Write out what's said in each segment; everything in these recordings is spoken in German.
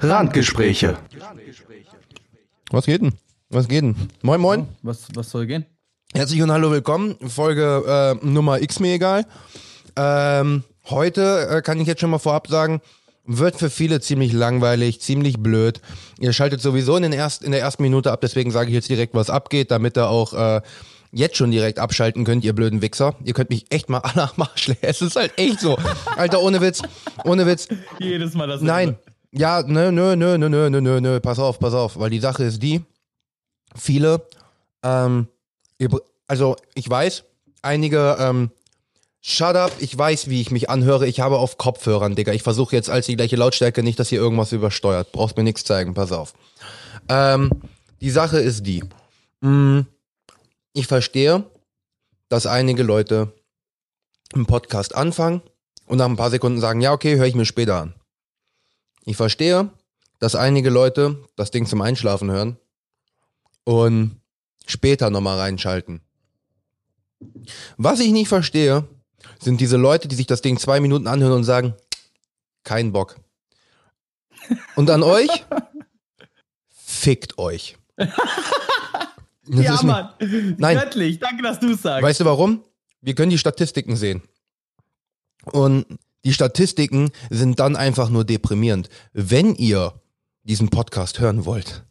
Randgespräche. Was geht denn? Was geht denn? Moin, moin. Was, was soll gehen? Herzlich und hallo, willkommen. Folge äh, Nummer X mir egal. Ähm, heute äh, kann ich jetzt schon mal vorab sagen, wird für viele ziemlich langweilig, ziemlich blöd. Ihr schaltet sowieso in, den erst, in der ersten Minute ab, deswegen sage ich jetzt direkt, was abgeht, damit ihr auch äh, jetzt schon direkt abschalten könnt, ihr blöden Wichser. Ihr könnt mich echt mal alle am Arsch leeren. Es ist halt echt so. Alter, ohne Witz, ohne Witz. Jedes Mal das. Nein. Ja, nö, nö, nö, nö, nö, nö, nö, pass auf, pass auf, weil die Sache ist die, viele, ähm, also ich weiß, einige, ähm, Shut up, ich weiß, wie ich mich anhöre. Ich habe auf Kopfhörern, Digga. Ich versuche jetzt als die gleiche Lautstärke nicht, dass ihr irgendwas übersteuert. Brauchst mir nichts zeigen, pass auf. Ähm, die Sache ist die. Mm, ich verstehe, dass einige Leute einen Podcast anfangen und nach ein paar Sekunden sagen, ja, okay, höre ich mir später an. Ich verstehe, dass einige Leute das Ding zum Einschlafen hören und später nochmal reinschalten. Was ich nicht verstehe, sind diese Leute, die sich das Ding zwei Minuten anhören und sagen, kein Bock. Und an euch, fickt euch. Das ja, Mann. Nein. Göttlich. Danke, dass du es sagst. Weißt du warum? Wir können die Statistiken sehen. Und die Statistiken sind dann einfach nur deprimierend. Wenn ihr diesen Podcast hören wollt,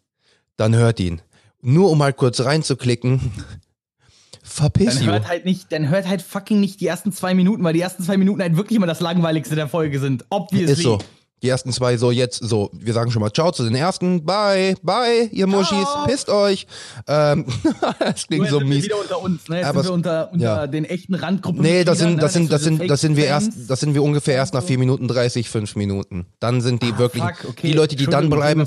dann hört ihn. Nur um mal kurz reinzuklicken. Verpiss dann hört halt nicht, dann hört halt fucking nicht die ersten zwei Minuten, weil die ersten zwei Minuten halt wirklich immer das langweiligste der Folge sind. Obviously. Ist so. Die ersten zwei so jetzt so. Wir sagen schon mal Ciao zu den ersten. Bye, bye, ihr Muschis. Pisst euch. Ähm, das klingt Jetzt so sind wir mies. wieder unter uns, ne? Jetzt Aber sind wir unter, unter ja. den echten Randgruppen. Nee, das sind, ne? das sind, das sind das sind wir erst, das sind wir ungefähr erst nach vier Minuten 30, fünf Minuten. Dann sind die Ah, wirklich, fuck, okay. die Leute, die dann bleiben,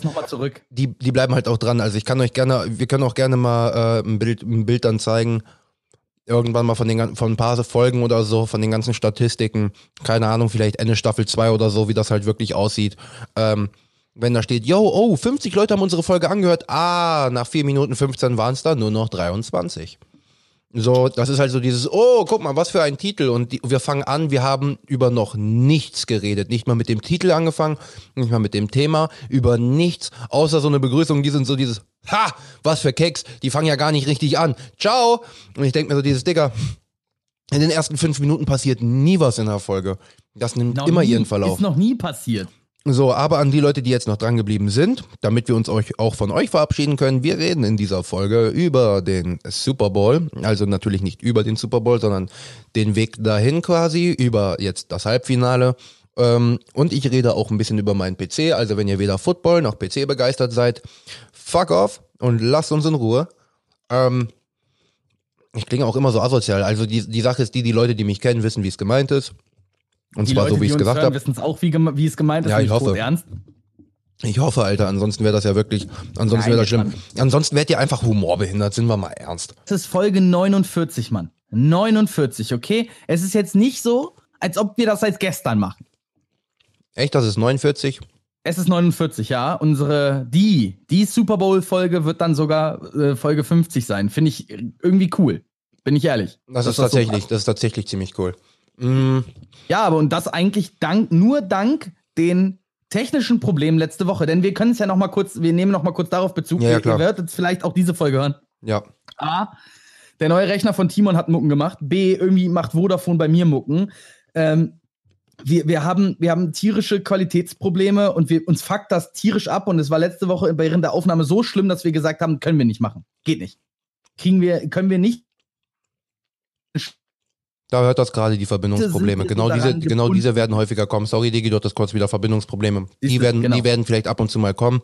die, die bleiben halt auch dran. Also ich kann euch gerne, wir können auch gerne mal äh, ein Bild, ein Bild dann zeigen. Irgendwann mal von den von ein paar Folgen oder so, von den ganzen Statistiken. Keine Ahnung, vielleicht Ende Staffel 2 oder so, wie das halt wirklich aussieht. Ähm, wenn da steht, yo, oh, 50 Leute haben unsere Folge angehört. Ah, nach 4 Minuten 15 waren es da nur noch 23. So, das ist halt so dieses, oh, guck mal, was für ein Titel. Und die, wir fangen an, wir haben über noch nichts geredet. Nicht mal mit dem Titel angefangen, nicht mal mit dem Thema, über nichts, außer so eine Begrüßung, die sind so dieses, ha, was für Keks, die fangen ja gar nicht richtig an. Ciao. Und ich denke mir so dieses, Digga, in den ersten fünf Minuten passiert nie was in der Folge. Das nimmt Noch immer nie, ihren Verlauf. Ist noch nie passiert. So, aber an die Leute, die jetzt noch dran geblieben sind, damit wir uns euch auch von euch verabschieden können, wir reden in dieser Folge über den Super Bowl. Also natürlich nicht über den Super Bowl, sondern den Weg dahin quasi, über jetzt das Halbfinale. Ähm, und ich rede auch ein bisschen über meinen PC. Also wenn ihr weder Football noch PC begeistert seid, fuck off und lasst uns in Ruhe. Ähm, ich klinge auch immer so asozial. Also die, die Sache ist die, die Leute, die mich kennen, wissen, wie es gemeint ist. Und Die zwar Leute, so, wie ich es gesagt habe. wissen es auch, wie, wie es gemeint ist. Ja, ich hoffe. Ernst. Ich hoffe, Alter, ansonsten wäre das ja wirklich, ansonsten wäre das schlimm. Mann. Ansonsten wärt ihr einfach humorbehindert, sind wir mal ernst. Das ist Folge 49, Mann. 49, okay? Es ist jetzt nicht so, als ob wir das seit gestern machen. Echt, das ist 49? Es ist 49, ja. Unsere, die, die Super Bowl-Folge wird dann sogar äh, Folge 50 sein. Finde ich irgendwie cool. Bin ich ehrlich. Das ist so tatsächlich, passt. das ist tatsächlich ziemlich cool. Mm, Ja, aber und das eigentlich dank, nur dank den technischen Problemen letzte Woche. Denn wir können es ja noch mal kurz, wir nehmen noch mal kurz darauf Bezug. Ja, ja, ihr, klar. ihr werdet jetzt vielleicht auch diese Folge hören. ja. A, der neue Rechner von Timon hat Mucken gemacht. B, irgendwie macht Vodafone bei mir Mucken. Ähm, wir, wir, haben, wir haben tierische Qualitätsprobleme und wir, uns fuckt das tierisch ab. Und es war letzte Woche während der Aufnahme so schlimm, dass wir gesagt haben, können wir nicht machen. Geht nicht. Kriegen wir, können wir nicht. Da hört das gerade die Verbindungsprobleme. Genau diese, genau diese werden häufiger kommen. Sorry, Digi, du hattest kurz wieder Verbindungsprobleme. Die werden, genau. die werden vielleicht ab und zu mal kommen.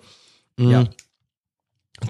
Mm, Ja.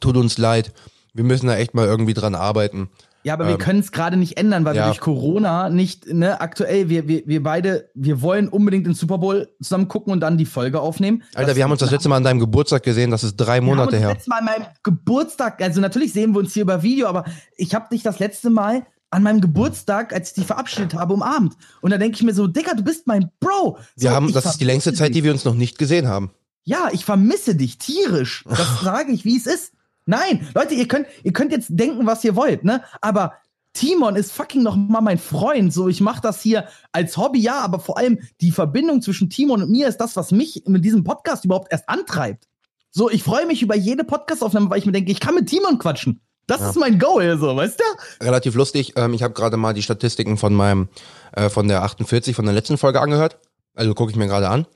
Tut uns leid. Wir müssen da echt mal irgendwie dran arbeiten. Ja, aber wir Ähm, können es gerade nicht ändern, weil ja. wir durch Corona nicht, ne, aktuell, wir, wir, wir beide, wir wollen unbedingt den Super Bowl zusammen gucken und dann die Folge aufnehmen. Alter, wir haben uns das letzte Mal an deinem Geburtstag gesehen. Das ist drei Monate wir haben her. uns das letzte Mal an meinem Geburtstag, also natürlich sehen wir uns hier über Video, aber ich habe dich das letzte Mal an meinem Geburtstag, als ich dich verabschiedet habe, umarmt. Und da denke ich mir so, Digga, du bist mein Bro. Wir so, haben, das ist die längste Zeit, die wir uns noch nicht gesehen haben. Ja, ich vermisse dich tierisch. Das sage ich, wie es ist. Nein, Leute, ihr könnt, ihr könnt jetzt denken, was ihr wollt, ne? Aber Timon ist fucking noch mal mein Freund. So, ich mache das hier als Hobby, ja, aber vor allem die Verbindung zwischen Timon und mir ist das, was mich mit diesem Podcast überhaupt erst antreibt. So, ich freue mich über jede Podcast-Aufnahme, weil ich mir denke, ich kann mit Timon quatschen. Das Ja. ist mein Goal, so, weißt du? Relativ lustig. Ähm, ich habe gerade mal die Statistiken von meinem, äh, von der 48 von der letzten Folge angehört. Also gucke ich mir gerade an.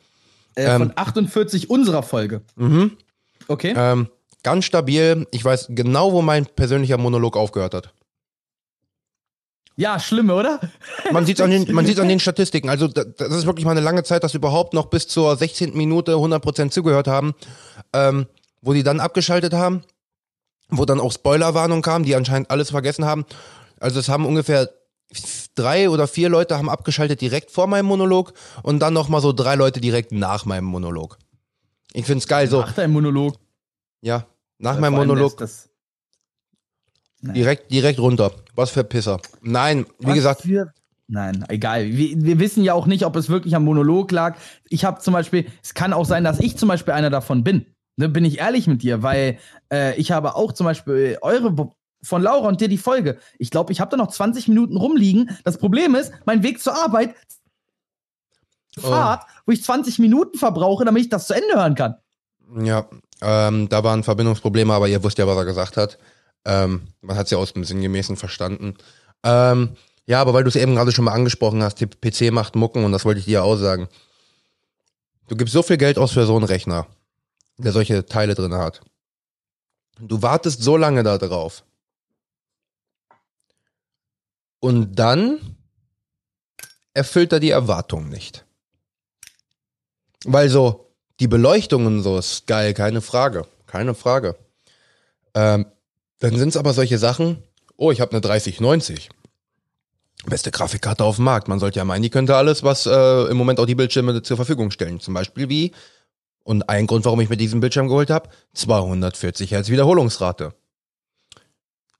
Äh, Ähm. von 48 unserer Folge. Mhm. Okay. Ähm, ganz stabil. Ich weiß genau, wo mein persönlicher Monolog aufgehört hat. Ja, schlimm, oder? Man sieht an den, man sieht's an den Statistiken. Also da- das ist wirklich mal eine lange Zeit, dass wir überhaupt noch bis zur 16. Minute 100% zugehört haben, ähm, wo die dann abgeschaltet haben, wo dann auch Spoilerwarnung kam, die anscheinend alles vergessen haben. Also es haben ungefähr drei oder vier Leute haben abgeschaltet direkt vor meinem Monolog und dann noch mal so drei Leute direkt nach meinem Monolog. Ich find's geil, so, Nach deinem Monolog. Ja, nach Äh, meinem Monolog direkt, direkt runter. Was für Pisser. Nein, wie Was gesagt, Für, nein, egal. Wir, wir wissen ja auch nicht, ob es wirklich am Monolog lag. Ich habe zum Beispiel, es kann auch sein, dass ich zum Beispiel einer davon bin. Ne, bin ich ehrlich mit dir, weil äh, ich habe auch zum Beispiel eure Bo- von Laura und dir die Folge. Ich glaube, ich habe da noch 20 Minuten rumliegen. Das Problem ist, mein Weg zur Arbeit, Oh. Fahrt, wo ich 20 Minuten verbrauche, damit ich das zu Ende hören kann. Ja, ähm, da waren Verbindungsprobleme, aber ihr wusst ja, was er gesagt hat. Ähm, man hat es ja aus dem Sinngemäßen verstanden. Ähm, ja, aber weil du es eben gerade schon mal angesprochen hast, PC macht Mucken und das wollte ich dir auch sagen. Du gibst so viel Geld aus für so einen Rechner, der solche Teile drin hat. Du wartest so lange da drauf. Und dann erfüllt er die Erwartungen nicht. Weil so, die Beleuchtung und so ist geil, keine Frage. Keine Frage. Ähm, dann sind es aber solche Sachen, oh, ich habe eine 3090. Beste Grafikkarte auf dem Markt. Man sollte ja meinen, die könnte alles, was äh, im Moment auch die Bildschirme zur Verfügung stellen. Zum Beispiel wie, und ein Grund, warum ich mir diesen Bildschirm geholt habe, 240 Hertz Wiederholungsrate.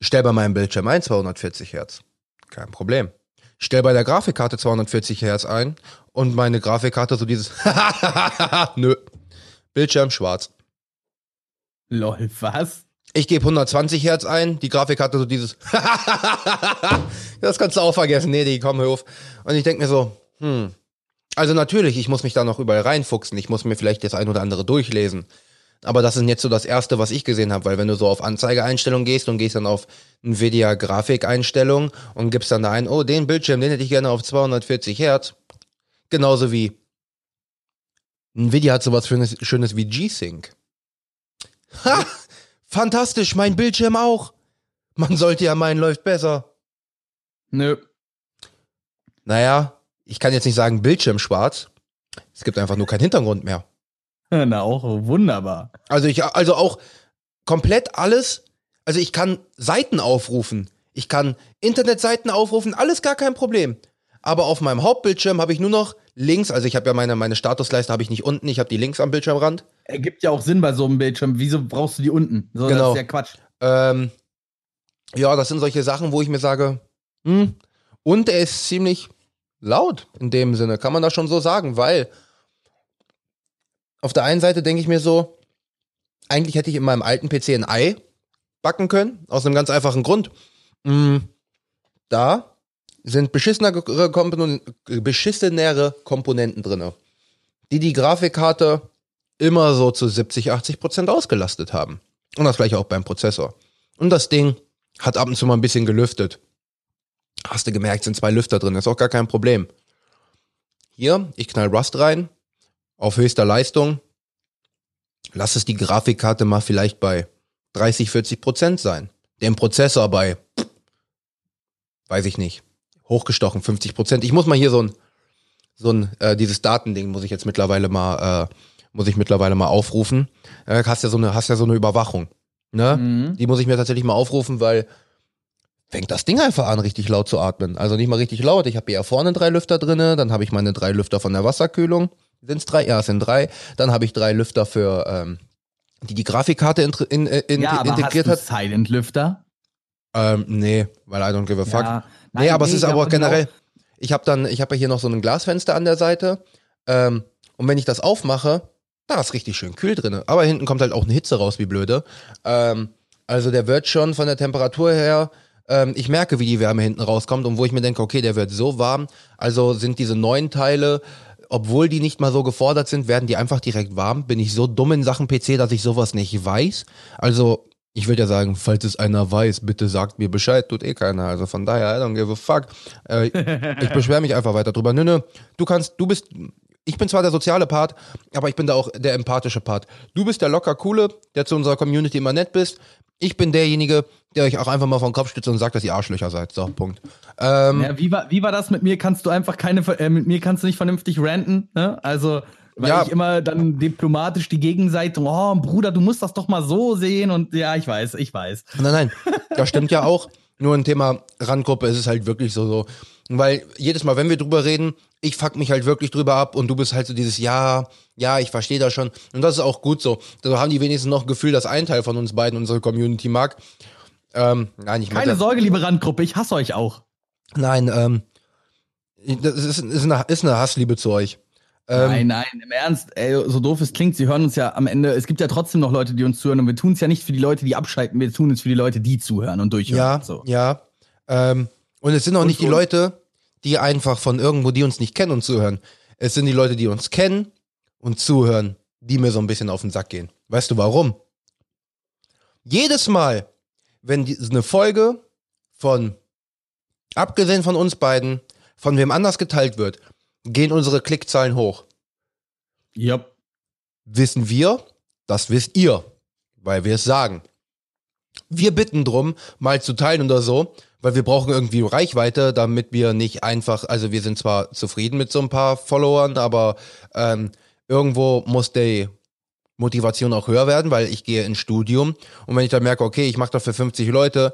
Stell bei meinem Bildschirm ein 240 Hertz. Kein Problem. Stell bei der Grafikkarte 240 Hertz ein und meine Grafikkarte so dieses Nö. Bildschirm schwarz. Lol, was? Ich gebe 120 Hertz ein, die Grafikkarte so dieses Das kannst du auch vergessen. Nee, die komm hör auf. Und ich denke mir so, hm. Also natürlich, ich muss mich da noch überall reinfuchsen. Ich muss mir vielleicht das ein oder andere durchlesen. Aber das ist jetzt so das erste, was ich gesehen habe, weil wenn du so auf Anzeigeeinstellungen gehst und gehst dann auf Nvidia Grafikeinstellung und gibst dann da ein, oh, den Bildschirm, den hätte ich gerne auf 240 Hertz. Genauso wie Nvidia hat sowas Schönes, Schönes wie G-Sync. Ha! Fantastisch, mein Bildschirm auch. Man sollte ja meinen, läuft besser. Nö. Naja, ich kann jetzt nicht sagen Bildschirm schwarz. Es gibt einfach nur keinen Hintergrund mehr. Na, auch wunderbar. Also ich, also auch komplett alles. Also ich kann Seiten aufrufen. Ich kann Internetseiten aufrufen, alles gar kein Problem. Aber auf meinem Hauptbildschirm habe ich nur noch links, also ich habe ja meine, meine Statusleiste habe ich nicht unten, ich habe die links am Bildschirmrand. Ergibt ja auch Sinn bei so einem Bildschirm. Wieso brauchst du die unten? So, Genau. Das ist ja Quatsch. Ähm, ja, das sind solche Sachen, wo ich mir sage, hm. Und er ist ziemlich laut in dem Sinne, kann man das schon so sagen, weil auf der einen Seite denke ich mir so, eigentlich hätte ich in meinem alten PC ein Ei backen können, aus einem ganz einfachen Grund. Hm, da sind beschissenere Komponenten, beschissenere Komponenten drin, die die Grafikkarte immer so zu 70, 80 Prozent ausgelastet haben. Und das gleiche auch beim Prozessor. Und das Ding hat ab und zu mal ein bisschen gelüftet. Hast du gemerkt, sind zwei Lüfter drin, ist auch gar kein Problem. Hier, ich knall Rust rein, auf höchster Leistung. Lass es die Grafikkarte mal vielleicht bei 30, 40 Prozent sein. Den Prozessor bei, weiß ich nicht, hochgestochen 50 Prozent. Ich muss mal hier so ein, so ein, äh, dieses Datending muss ich jetzt mittlerweile mal, äh, muss ich mittlerweile mal aufrufen. Äh, hast ja so eine, hast ja so eine Überwachung. Ne? Mhm. Die muss ich mir tatsächlich mal aufrufen, weil fängt das Ding einfach an, richtig laut zu atmen. Also nicht mal richtig laut. Ich habe hier vorne drei Lüfter drinne, dann habe ich meine drei Lüfter von der Wasserkühlung. Sind es drei? Ja, es sind drei. Dann habe ich drei Lüfter für, ähm, die die Grafikkarte in, in, in, ja, aber integriert hast du hat. Silent Lüfter? Ähm, nee, weil I don't give a fuck. Ja. Nee, Nein, aber es ist aber generell, auch- ich habe dann, ich habe ja hier noch so ein Glasfenster an der Seite. Ähm, und wenn ich das aufmache, da ist richtig schön kühl drinne. Aber hinten kommt halt auch eine Hitze raus, wie blöde. Ähm, also der wird schon von der Temperatur her ähm, ich merke, wie die Wärme hinten rauskommt und wo ich mir denke, okay, der wird so warm. Also sind diese neuen Teile, obwohl die nicht mal so gefordert sind, werden die einfach direkt warm. Bin ich so dumm in Sachen PC, dass ich sowas nicht weiß? Also ich würde ja sagen, falls es einer weiß, bitte sagt mir Bescheid, tut eh keiner. Also von daher, I don't give a fuck. Äh, ich beschwere mich einfach weiter drüber. Nö, nö, du kannst, du bist, ich bin zwar der soziale Part, aber ich bin da auch der empathische Part. Du bist der locker coole, der zu unserer Community immer nett bist. Ich bin derjenige, der euch auch einfach mal vom Kopf stützt und sagt, dass ihr Arschlöcher seid. So, Punkt. Ähm, ja, wie war, wie war das mit mir? Kannst du einfach keine, äh, mit mir kannst du nicht vernünftig ranten, ne? Also, weil ja. ich immer dann diplomatisch die Gegenseite, oh Bruder, du musst das doch mal so sehen und ja, ich weiß, ich weiß. Nein, nein, das stimmt ja auch. Nur ein Thema Randgruppe ist es halt wirklich so, so. Weil jedes Mal, wenn wir drüber reden, ich fuck mich halt wirklich drüber ab und du bist halt so dieses Ja, ja, ich verstehe das schon. Und das ist auch gut so. Da haben die wenigstens noch ein Gefühl, dass ein Teil von uns beiden unsere Community mag. Ähm, nein, ich Keine Sorge, liebe Randgruppe, ich hasse euch auch. Nein, ähm, das ist, ist, eine, ist eine Hassliebe zu euch. Ähm, nein, nein, im Ernst, ey, so doof es klingt, sie hören uns ja am Ende, es gibt ja trotzdem noch Leute, die uns zuhören und wir tun es ja nicht für die Leute, die abschalten, wir tun es für die Leute, die zuhören und durchhören. Ja, so. ja. Ähm, und es sind auch und, nicht die Leute, die einfach von irgendwo, die uns nicht kennen und zuhören. Es sind die Leute, die uns kennen und zuhören, die mir so ein bisschen auf den Sack gehen. Weißt du warum? Jedes Mal, wenn die, eine Folge von, abgesehen von uns beiden, von wem anders geteilt wird, gehen unsere Klickzahlen hoch. Ja. Wissen wir, das wisst ihr, weil wir es sagen. Wir bitten drum, mal zu teilen oder so, weil wir brauchen irgendwie Reichweite, damit wir nicht einfach, also wir sind zwar zufrieden mit so ein paar Followern, aber ähm, irgendwo muss die Motivation auch höher werden, weil ich gehe ins Studium und wenn ich dann merke, okay, ich mache das für 50 Leute,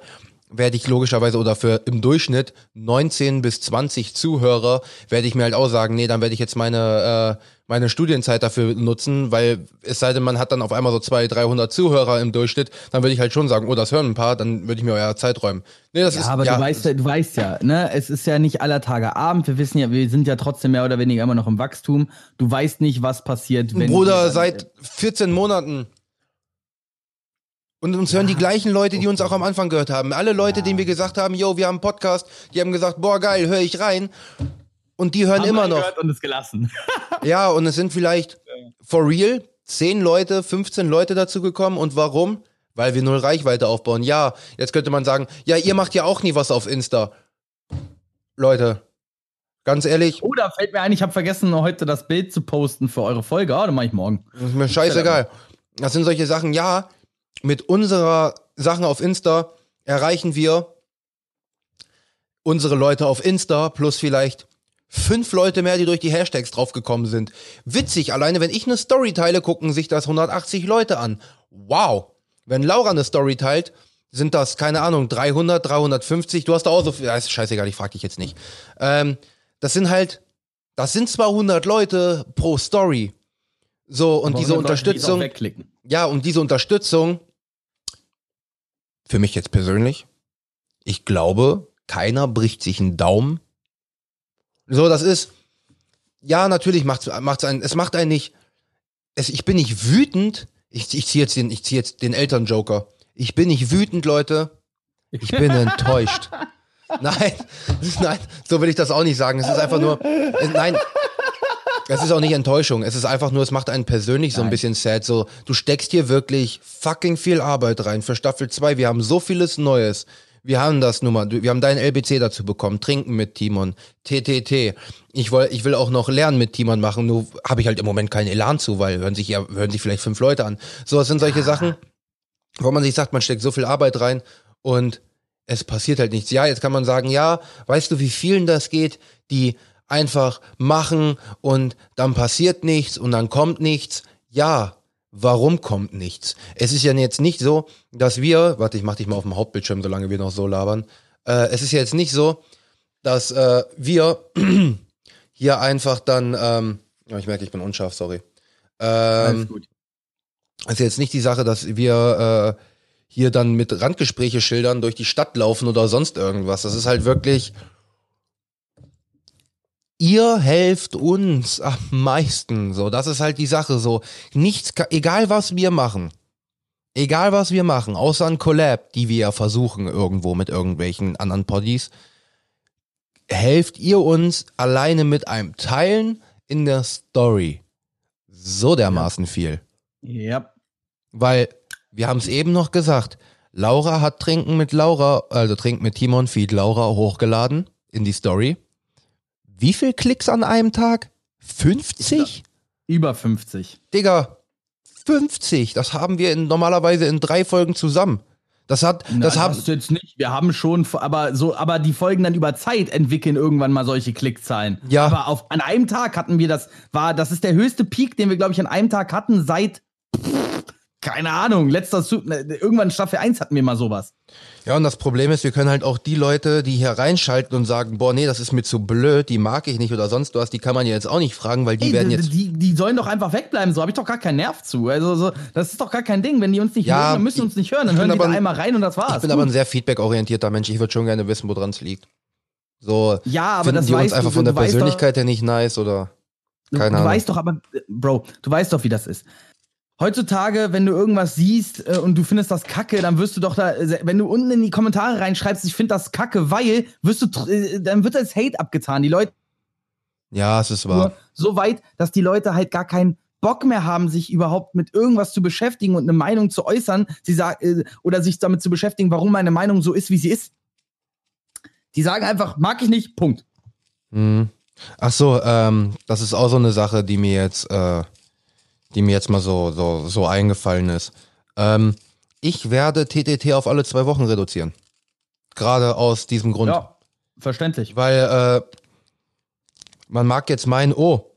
werde ich logischerweise oder für im Durchschnitt 19 bis 20 Zuhörer, werde ich mir halt auch sagen, nee, dann werde ich jetzt meine, äh, meine Studienzeit dafür nutzen, weil es sei denn, man hat dann auf einmal so 200, 300 Zuhörer im Durchschnitt, dann würde ich halt schon sagen, oh, das hören ein paar, dann würde ich mir euer Zeit räumen. Nee, das ja, ist, aber ja, du weißt ja, du weißt ja, ne, es ist ja nicht aller Tage Abend, wir wissen ja, wir sind ja trotzdem mehr oder weniger immer noch im Wachstum. Du weißt nicht, was passiert, wenn Bruder, seit 14 Monaten und uns hören die gleichen Leute, die uns auch am Anfang gehört haben. Alle Leute, denen wir gesagt haben, yo, wir haben einen Podcast, die haben gesagt, boah, geil, höre ich rein. Und die hören haben immer noch. und es gelassen. ja, und es sind vielleicht for real 10 Leute, 15 Leute dazu gekommen. Und warum? Weil wir null Reichweite aufbauen. Ja, jetzt könnte man sagen, ja, ihr macht ja auch nie was auf Insta. Leute, ganz ehrlich. Oh, da fällt mir ein, ich habe vergessen, heute das Bild zu posten für eure Folge. Ah, dann mache ich morgen. Das ist mir scheißegal. Das sind solche Sachen, ja, mit unserer Sachen auf Insta erreichen wir unsere Leute auf Insta plus vielleicht fünf Leute mehr, die durch die Hashtags draufgekommen sind. Witzig, alleine wenn ich eine Story teile, gucken sich das 180 Leute an. Wow. Wenn Laura eine Story teilt, sind das, keine Ahnung, 300, 350. Du hast da auch so viel, ja, ist scheißegal, ich frag dich jetzt nicht. Ähm, das sind halt, das sind zwar 100 Leute pro Story. So, und diese Unterstützung. Leute, die ja, und diese Unterstützung für mich jetzt persönlich, ich glaube, keiner bricht sich einen Daumen. So, das ist, ja, natürlich macht's, macht's einen, es macht einen nicht, es, ich bin nicht wütend, ich, ich ziehe jetzt den, ich ziehe jetzt den Elternjoker. Ich bin nicht wütend, Leute. Ich bin enttäuscht. Nein, nein, so will ich das auch nicht sagen. Es ist einfach nur, nein, es ist auch nicht Enttäuschung. Es ist einfach nur, es macht einen persönlich so ein bisschen sad. So, du steckst hier wirklich fucking viel Arbeit rein für Staffel 2. Wir haben so vieles Neues. Wir haben das Nummer, wir haben dein LBC dazu bekommen, Trinken mit Timon, TTT. Ich will, ich will auch noch Lernen mit Timon machen, nur habe ich halt im Moment keinen Elan zu, weil hören sich ja, hören sich vielleicht fünf Leute an. So, das sind solche ah. Sachen, wo man sich sagt, man steckt so viel Arbeit rein und es passiert halt nichts. Ja, jetzt kann man sagen, ja, weißt du, wie vielen das geht, die einfach machen und dann passiert nichts und dann kommt nichts. Ja, warum kommt nichts? Es ist ja jetzt nicht so, dass wir, warte, ich mach dich mal auf dem Hauptbildschirm, solange wir noch so labern. Äh, es ist ja jetzt nicht so, dass äh, wir hier einfach dann, ähm, ja, ich merke, ich bin unscharf, sorry. Ähm, Alles gut. Es ist jetzt nicht die Sache, dass wir äh, hier dann mit Randgespräche schildern durch die Stadt laufen oder sonst irgendwas. Das ist halt wirklich, ihr helft uns am meisten. So, das ist halt die Sache. So, nichts, egal was wir machen, egal was wir machen, außer ein Collab, die wir ja versuchen irgendwo mit irgendwelchen anderen Poddies, helft ihr uns alleine mit einem Teilen in der Story so dermaßen viel. Ja. Weil, wir haben es eben noch gesagt, Laura hat Trinken mit Laura, also Trinken mit Timon Feed Laura hochgeladen in die Story. Wie viel Klicks an einem Tag? 50? Über 50. Digga, 50. Das haben wir in, normalerweise in drei Folgen zusammen. Das hat, Na, das haben, das jetzt nicht. Wir haben schon, aber so, aber die Folgen dann über Zeit entwickeln irgendwann mal solche Klickzahlen. Ja. Aber auf, an einem Tag hatten wir das, war, das ist der höchste Peak, den wir, glaube ich, an einem Tag hatten seit, keine Ahnung, letzter, Su- ne, irgendwann Staffel 1 hatten wir mal sowas. ja, und das Problem ist, wir können halt auch die Leute, die hier reinschalten und sagen, boah, nee, das ist mir zu blöd, die mag ich nicht oder sonst was, die kann man ja jetzt auch nicht fragen, weil die Ey, werden die, jetzt, die, die sollen doch einfach wegbleiben, so habe ich doch gar keinen Nerv zu. Also, so, das ist doch gar kein Ding. Wenn die uns nicht Ja, hören, dann müssen sie uns nicht hören. Dann hören die aber da ein- einmal rein und das war's. ich bin aber ein sehr feedback-orientierter Mensch, ich würde schon gerne wissen, woran es liegt. So, ja, aber finden das die uns einfach du, von der doch- Persönlichkeit her nicht nice oder, Du, Keine du Ahnung. weißt doch aber, Bro, du weißt doch, wie das ist. Heutzutage, wenn du irgendwas siehst äh, und du findest das kacke, dann wirst du doch da, äh, wenn du unten in die Kommentare reinschreibst, ich finde das kacke, weil, wirst du, äh, dann wird das Hate abgetan. Die Leute ja, es ist wahr. so weit, dass die Leute halt gar keinen Bock mehr haben, sich überhaupt mit irgendwas zu beschäftigen und eine Meinung zu äußern, sie sagen, äh, oder sich damit zu beschäftigen, warum meine Meinung so ist, wie sie ist. Die sagen einfach, mag ich nicht, Punkt. Mhm. Ach so, ähm, das ist auch so eine Sache, die mir jetzt, äh, die mir jetzt mal so, so, so eingefallen ist. Ähm, ich werde TTT auf alle zwei Wochen reduzieren. Gerade aus diesem Grund. Ja, verständlich. Weil, äh, man mag jetzt meinen, oh,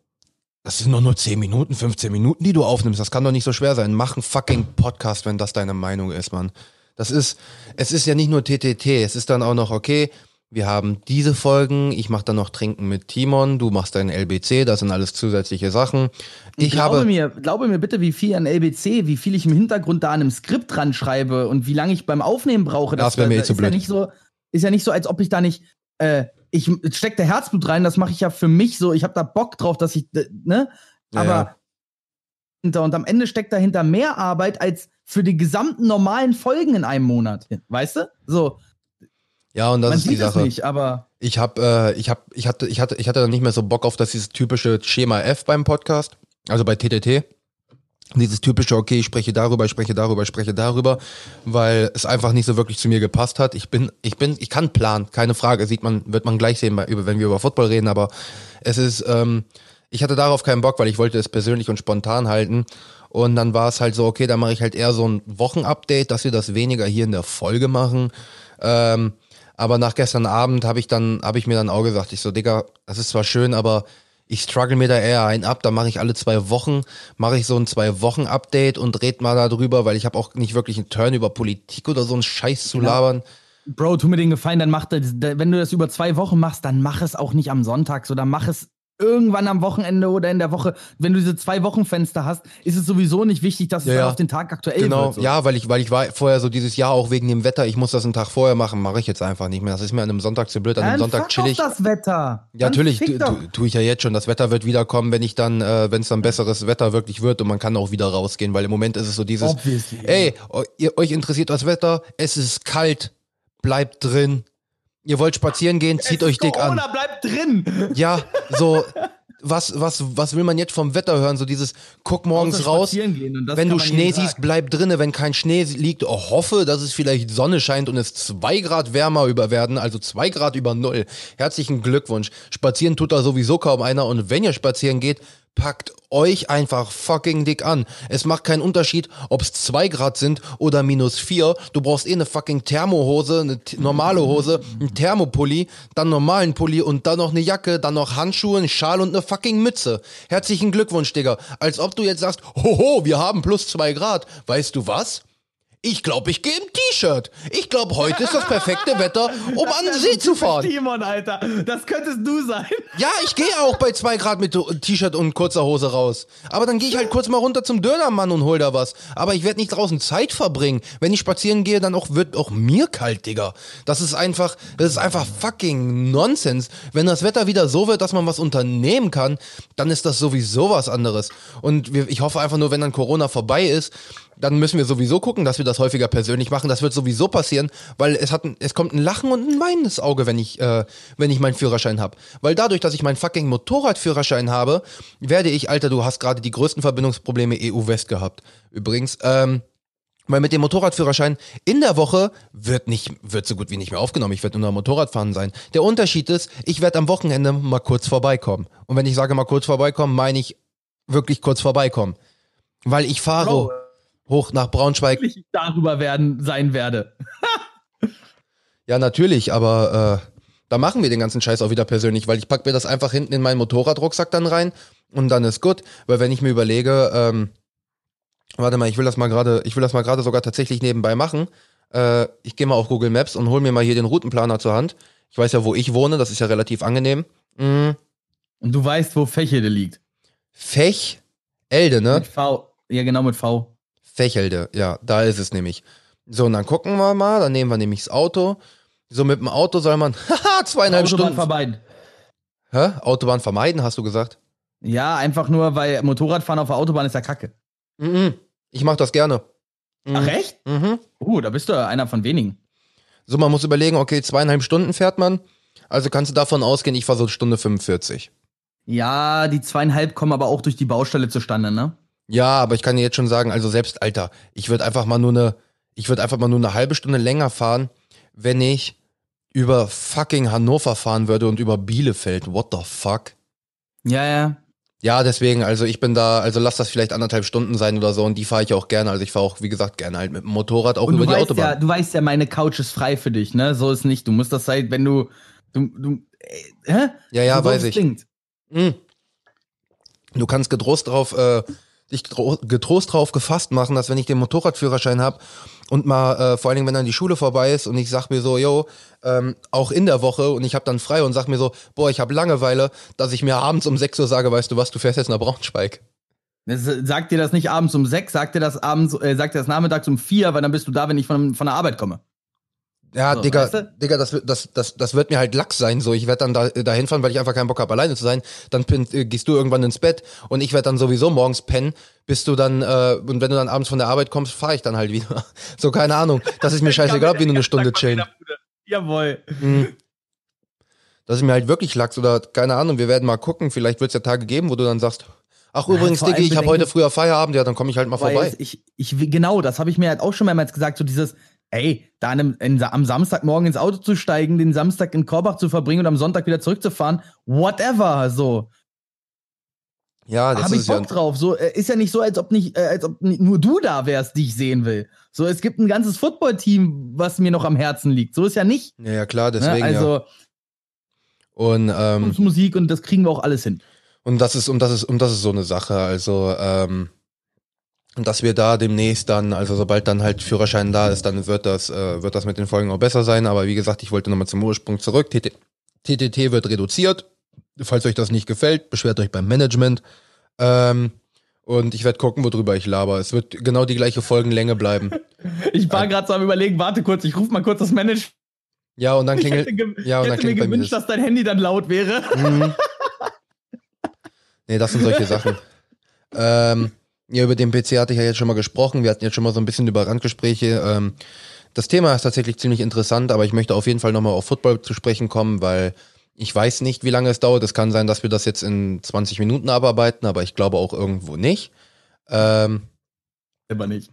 das sind doch nur 10 Minuten, 15 Minuten, die du aufnimmst. Das kann doch nicht so schwer sein. Mach einen fucking Podcast, wenn das deine Meinung ist, Mann. Das ist, es ist ja nicht nur TTT, es ist dann auch noch, okay, wir haben diese Folgen, ich mache dann noch Trinken mit Timon, du machst dein LBC, das sind alles zusätzliche Sachen. Ich glaube habe, mir, glaube mir bitte, wie viel an LBC, wie viel ich im Hintergrund da an einem Skript dran schreibe und wie lange ich beim Aufnehmen brauche. Das wär mir eh zu ist blöd. Ja nicht so, ist ja nicht so, als ob ich da nicht, äh, ich steck da Herzblut rein, das mache ich ja für mich so, ich habe da Bock drauf, dass ich, ne? Aber ja. und am Ende steckt dahinter mehr Arbeit als für die gesamten normalen Folgen in einem Monat. Weißt du? So, ja, und das man ist die sieht das Sache. nicht, aber Ich habe, äh, ich habe, ich hatte, ich hatte, ich hatte dann nicht mehr so Bock auf das dieses typische Schema F beim Podcast, also bei TTT. Dieses typische, okay, ich spreche darüber, ich spreche darüber, ich spreche darüber, weil es einfach nicht so wirklich zu mir gepasst hat. Ich bin, ich bin, ich kann planen, keine Frage, sieht man, wird man gleich sehen, wenn wir über Football reden, aber es ist, ähm, ich hatte darauf keinen Bock, weil ich wollte es persönlich und spontan halten. Und dann war es halt so, okay, dann mache ich halt eher so ein Wochenupdate, dass wir das weniger hier in der Folge machen. Ähm, aber nach gestern Abend habe ich dann, habe ich mir dann auch gesagt, ich so, Digga, das ist zwar schön, aber ich struggle mir da eher ein ab. Da mache ich alle zwei Wochen, mache ich so ein zwei Wochen Update und red mal darüber, weil ich habe auch nicht wirklich einen Turn über Politik oder so einen Scheiß zu Genau. labern. Bro, tu mir den Gefallen, dann mach das, wenn du das über zwei Wochen machst, dann mach es auch nicht am Sonntag, so dann mach es irgendwann am Wochenende oder in der Woche. Wenn du diese zwei Wochenfenster hast, ist es sowieso nicht wichtig, dass es Ja, ja. auf den Tag aktuell Genau, wird. So. ja, weil ich, weil ich war vorher so dieses Jahr auch wegen dem Wetter, ich muss das einen Tag vorher machen, mache ich jetzt einfach nicht mehr. Das ist mir an einem Sonntag zu blöd, an einem Sonntag fuck chill doch ich. das Wetter. Ja, Dann natürlich, tue ich ja jetzt schon. Das Wetter wird wiederkommen, wenn ich dann, äh, wenn es dann besseres Wetter wirklich wird und man kann auch wieder rausgehen, weil im Moment ist es so dieses, Obviously. ey, eu- ihr, euch interessiert das Wetter, es ist kalt, bleibt drin. Ihr wollt spazieren gehen, zieht Es euch dick an. Corona bleibt drin. Ja, so, was, was, was will man jetzt vom Wetter hören? So dieses, guck morgens raus, gehen wenn du Schnee siehst, bleib drinne. Wenn kein Schnee liegt, oh, hoffe, dass es vielleicht Sonne scheint und es zwei Grad wärmer über werden, also zwei Grad über null. Herzlichen Glückwunsch. Spazieren tut da sowieso kaum einer und wenn ihr spazieren geht, packt euch einfach fucking dick an. Es macht keinen Unterschied, ob es zwei Grad sind oder minus vier. Du brauchst eh eine fucking Thermohose, eine normale Hose, einen Thermopulli, dann normalen Pulli und dann noch eine Jacke, dann noch Handschuhe, einen Schal und eine fucking Mütze. Herzlichen Glückwunsch, Digga. Als ob du jetzt sagst, hoho, wir haben plus zwei Grad. Weißt du was? Ich glaube, ich gehe im T-Shirt. Ich glaube, heute ist das perfekte Wetter, um an den See zu fahren. Timon, Alter. Das könntest du sein. Ja, ich gehe auch bei zwei Grad mit T-Shirt und kurzer Hose raus. Aber dann gehe ich halt kurz mal runter zum Dönermann und hol da was. Aber ich werde nicht draußen Zeit verbringen. Wenn ich spazieren gehe, dann auch, wird auch mir kalt, Digga. Das ist einfach, das ist einfach fucking Nonsens. Wenn das Wetter wieder so wird, dass man was unternehmen kann, dann ist das sowieso was anderes. Und ich hoffe einfach nur, wenn dann Corona vorbei ist, dann müssen wir sowieso gucken, dass wir das häufiger persönlich machen. Das wird sowieso passieren, weil es hat, es kommt ein Lachen und ein weinendes Auge, wenn ich, äh, wenn ich meinen Führerschein habe. Weil dadurch, dass ich meinen fucking Motorradführerschein habe, werde ich, Alter, du hast gerade die größten Verbindungsprobleme EU-West gehabt. Übrigens, ähm, weil mit dem Motorradführerschein in der Woche wird nicht, wird so gut wie nicht mehr aufgenommen. Ich werde nur noch Motorradfahren sein. Der Unterschied ist, ich werde am Wochenende mal kurz vorbeikommen. Und wenn ich sage mal kurz vorbeikommen, meine ich wirklich kurz vorbeikommen. Weil ich fahre. Bro hoch nach Braunschweig. Ich darüber werden sein werde. ja, natürlich, aber äh, da machen wir den ganzen Scheiß auch wieder persönlich, weil ich packe mir das einfach hinten in meinen Motorradrucksack dann rein und dann ist gut. Weil wenn ich mir überlege, ähm, warte mal, ich will das mal gerade, ich will das mal gerade sogar tatsächlich nebenbei machen. Äh, ich gehe mal auf Google Maps und hol mir mal hier den Routenplaner zur Hand. Ich weiß ja, wo ich wohne, das ist ja relativ angenehm. Mhm. Und du weißt, wo Fächelde liegt. Fech? Elde, ne? Mit V. Ja, genau, mit V. Fächelde, ja, da ist es nämlich. So, und dann gucken wir mal, dann nehmen wir nämlich das Auto. So, mit dem Auto soll man, haha, zweieinhalb Autobahn Stunden. vermeiden. Hä? Autobahn vermeiden, hast du gesagt? Ja, einfach nur, weil Motorradfahren auf der Autobahn ist ja kacke. Mhm. Ich mach das gerne. Mhm. Ach, echt? Mhm. Uh, da bist du einer von wenigen. So, man muss überlegen, okay, zweieinhalb Stunden fährt man. Also kannst du davon ausgehen, ich fahre so Stunde 45. Ja, die zweieinhalb kommen aber auch durch die Baustelle zustande, ne? Ja, aber ich kann dir jetzt schon sagen, also selbst, Alter, ich würde einfach mal nur eine, ich würde einfach mal nur eine halbe Stunde länger fahren, wenn ich über fucking Hannover fahren würde und über Bielefeld. What the fuck? Ja, ja. Ja, deswegen, also ich bin da, also lass das vielleicht anderthalb Stunden sein oder so und die fahre ich auch gerne. Also ich fahre auch, wie gesagt, gerne halt mit dem Motorrad auch über die Autobahn. Ja, du weißt ja, meine Couch ist frei für dich, ne? So ist nicht. Du musst das halt, wenn du, du, du äh, hä? Ja, ja, so weiß ich. Mhm. Du kannst getrost drauf äh, dich getrost drauf gefasst machen, dass wenn ich den Motorradführerschein habe und mal äh, vor allen Dingen, wenn dann die Schule vorbei ist und ich sag mir so, yo, ähm, auch in der Woche und ich habe dann frei und sag mir so, boah, ich habe Langeweile, dass ich mir abends um 6 Uhr sage, weißt du was, du fährst jetzt nach Braunschweig. Sagt dir das nicht abends um 6, sagt dir das abends, äh, sagt dir das nachmittags um 4, weil dann bist du da, wenn ich von, von der Arbeit komme. Ja, so, Digga, weißt du? Digga, das, das, das, das wird mir halt Lachs sein. So, ich werde dann da, hinfahren, weil ich einfach keinen Bock habe, alleine zu sein. Dann äh, gehst du irgendwann ins Bett und ich werde dann sowieso morgens pennen, bis du dann, äh, und wenn du dann abends von der Arbeit kommst, fahre ich dann halt wieder. So, keine Ahnung. Das ist mir scheißegal, wie nur eine Stunde chillen. Jawohl. Mhm. Das ist mir halt wirklich Lachs oder keine Ahnung, wir werden mal gucken. Vielleicht wird es ja Tage geben, wo du dann sagst, Ach übrigens, ja, Diggi, ich habe heute früher Feierabend, ja, dann komme ich halt mal vorbei. Ich, ich, genau, das habe ich mir halt auch schon mehrmals gesagt, so dieses, ey, da in, in, am Samstagmorgen ins Auto zu steigen, den Samstag in Korbach zu verbringen und am Sonntag wieder zurückzufahren, whatever, so. Ja, das Hab ist ich Bock ja drauf. So äh, ist ja nicht so, als ob nicht, äh, als ob nur du da wärst, die ich sehen will. So, es gibt ein ganzes Footballteam, was mir noch am Herzen liegt. So ist ja nicht. Ja, ja klar, ne, deswegen. Ne? Also ja. und ähm, Musik und das kriegen wir auch alles hin. Und das ist und das ist und das ist so eine Sache. Also ähm, dass wir da demnächst dann, also sobald dann halt Führerschein da ist, dann wird das, äh, wird das mit den Folgen auch besser sein. Aber wie gesagt, ich wollte nochmal zum Ursprung zurück. TT, TTT wird reduziert. Falls euch das nicht gefällt, beschwert euch beim Management. Ähm, und ich werde gucken, worüber ich laber. Es wird genau die gleiche Folgenlänge bleiben. Ich war gerade so am überlegen, warte kurz, ich rufe mal kurz das Management. Ja, und dann klingelt. Ich hätte, ja, und ich hätte mir gewünscht, dass dein Handy dann laut wäre. Mhm. Nee, das sind solche Sachen. ähm, ja, über den PC hatte ich ja jetzt schon mal gesprochen. Wir hatten jetzt schon mal so ein bisschen über Randgespräche. Ähm, das Thema ist tatsächlich ziemlich interessant, aber ich möchte auf jeden Fall nochmal auf Football zu sprechen kommen, weil ich weiß nicht, wie lange es dauert. Es kann sein, dass wir das jetzt in 20 Minuten abarbeiten, aber ich glaube auch irgendwo nicht. Ähm, Aber nicht.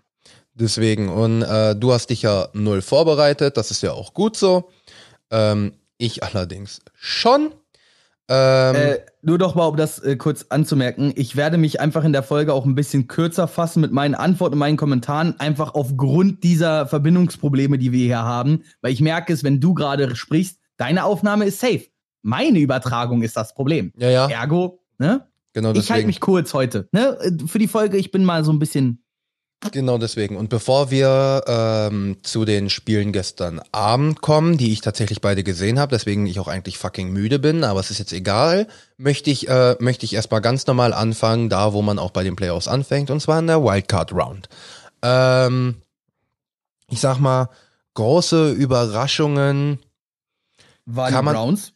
Deswegen, und äh, du hast dich ja null vorbereitet, das ist ja auch gut so. Ähm, ich allerdings schon. Ähm, äh, nur doch mal, um das äh, kurz anzumerken, ich werde mich einfach in der Folge auch ein bisschen kürzer fassen mit meinen Antworten und meinen Kommentaren, einfach aufgrund dieser Verbindungsprobleme, die wir hier haben, weil ich merke es, wenn du gerade sprichst, deine Aufnahme ist safe. Meine Übertragung ist das Problem. Ja, ja. Ergo, ne? Genau deswegen. Ich halte mich kurz heute, ne? Für die Folge, ich bin mal so ein bisschen Genau deswegen. Und bevor wir ähm, zu den Spielen gestern Abend kommen, die ich tatsächlich beide gesehen habe, deswegen ich auch eigentlich fucking müde bin, aber es ist jetzt egal, möchte ich, äh, möchte ich erstmal ganz normal anfangen, da wo man auch bei den Playoffs anfängt, und zwar in der Wildcard Round. Ähm, ich sag mal, große Überraschungen. Kann die Browns?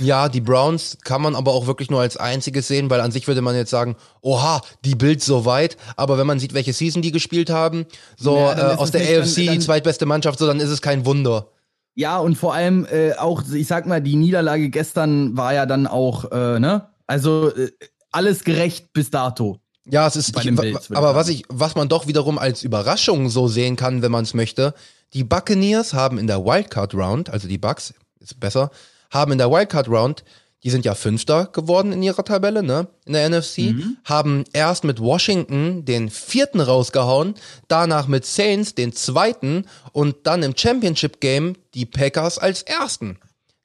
Ja, die Browns kann man aber auch wirklich nur als einziges sehen, weil an sich würde man jetzt sagen, oha, die Bills so weit, aber wenn man sieht, welche Season die gespielt haben, so Ja, dann äh, aus der nicht- dann- AFC, die dann- zweitbeste Mannschaft, so dann ist es kein Wunder. Ja, und vor allem äh, auch, ich sag mal, die Niederlage gestern war ja dann auch, äh, ne? Also äh, alles gerecht bis dato. Ja, es ist, ich, Bills, aber was ich, was man doch wiederum als Überraschung so sehen kann, wenn man es möchte, die Buccaneers haben in der Wildcard Round, also die Bucks, ist besser, haben in der Wildcard Round, die sind ja Fünfter geworden in ihrer Tabelle, ne, in der NFC, Mhm. haben erst mit Washington den vierten rausgehauen, danach mit Saints den zweiten und dann im Championship Game die Packers als ersten.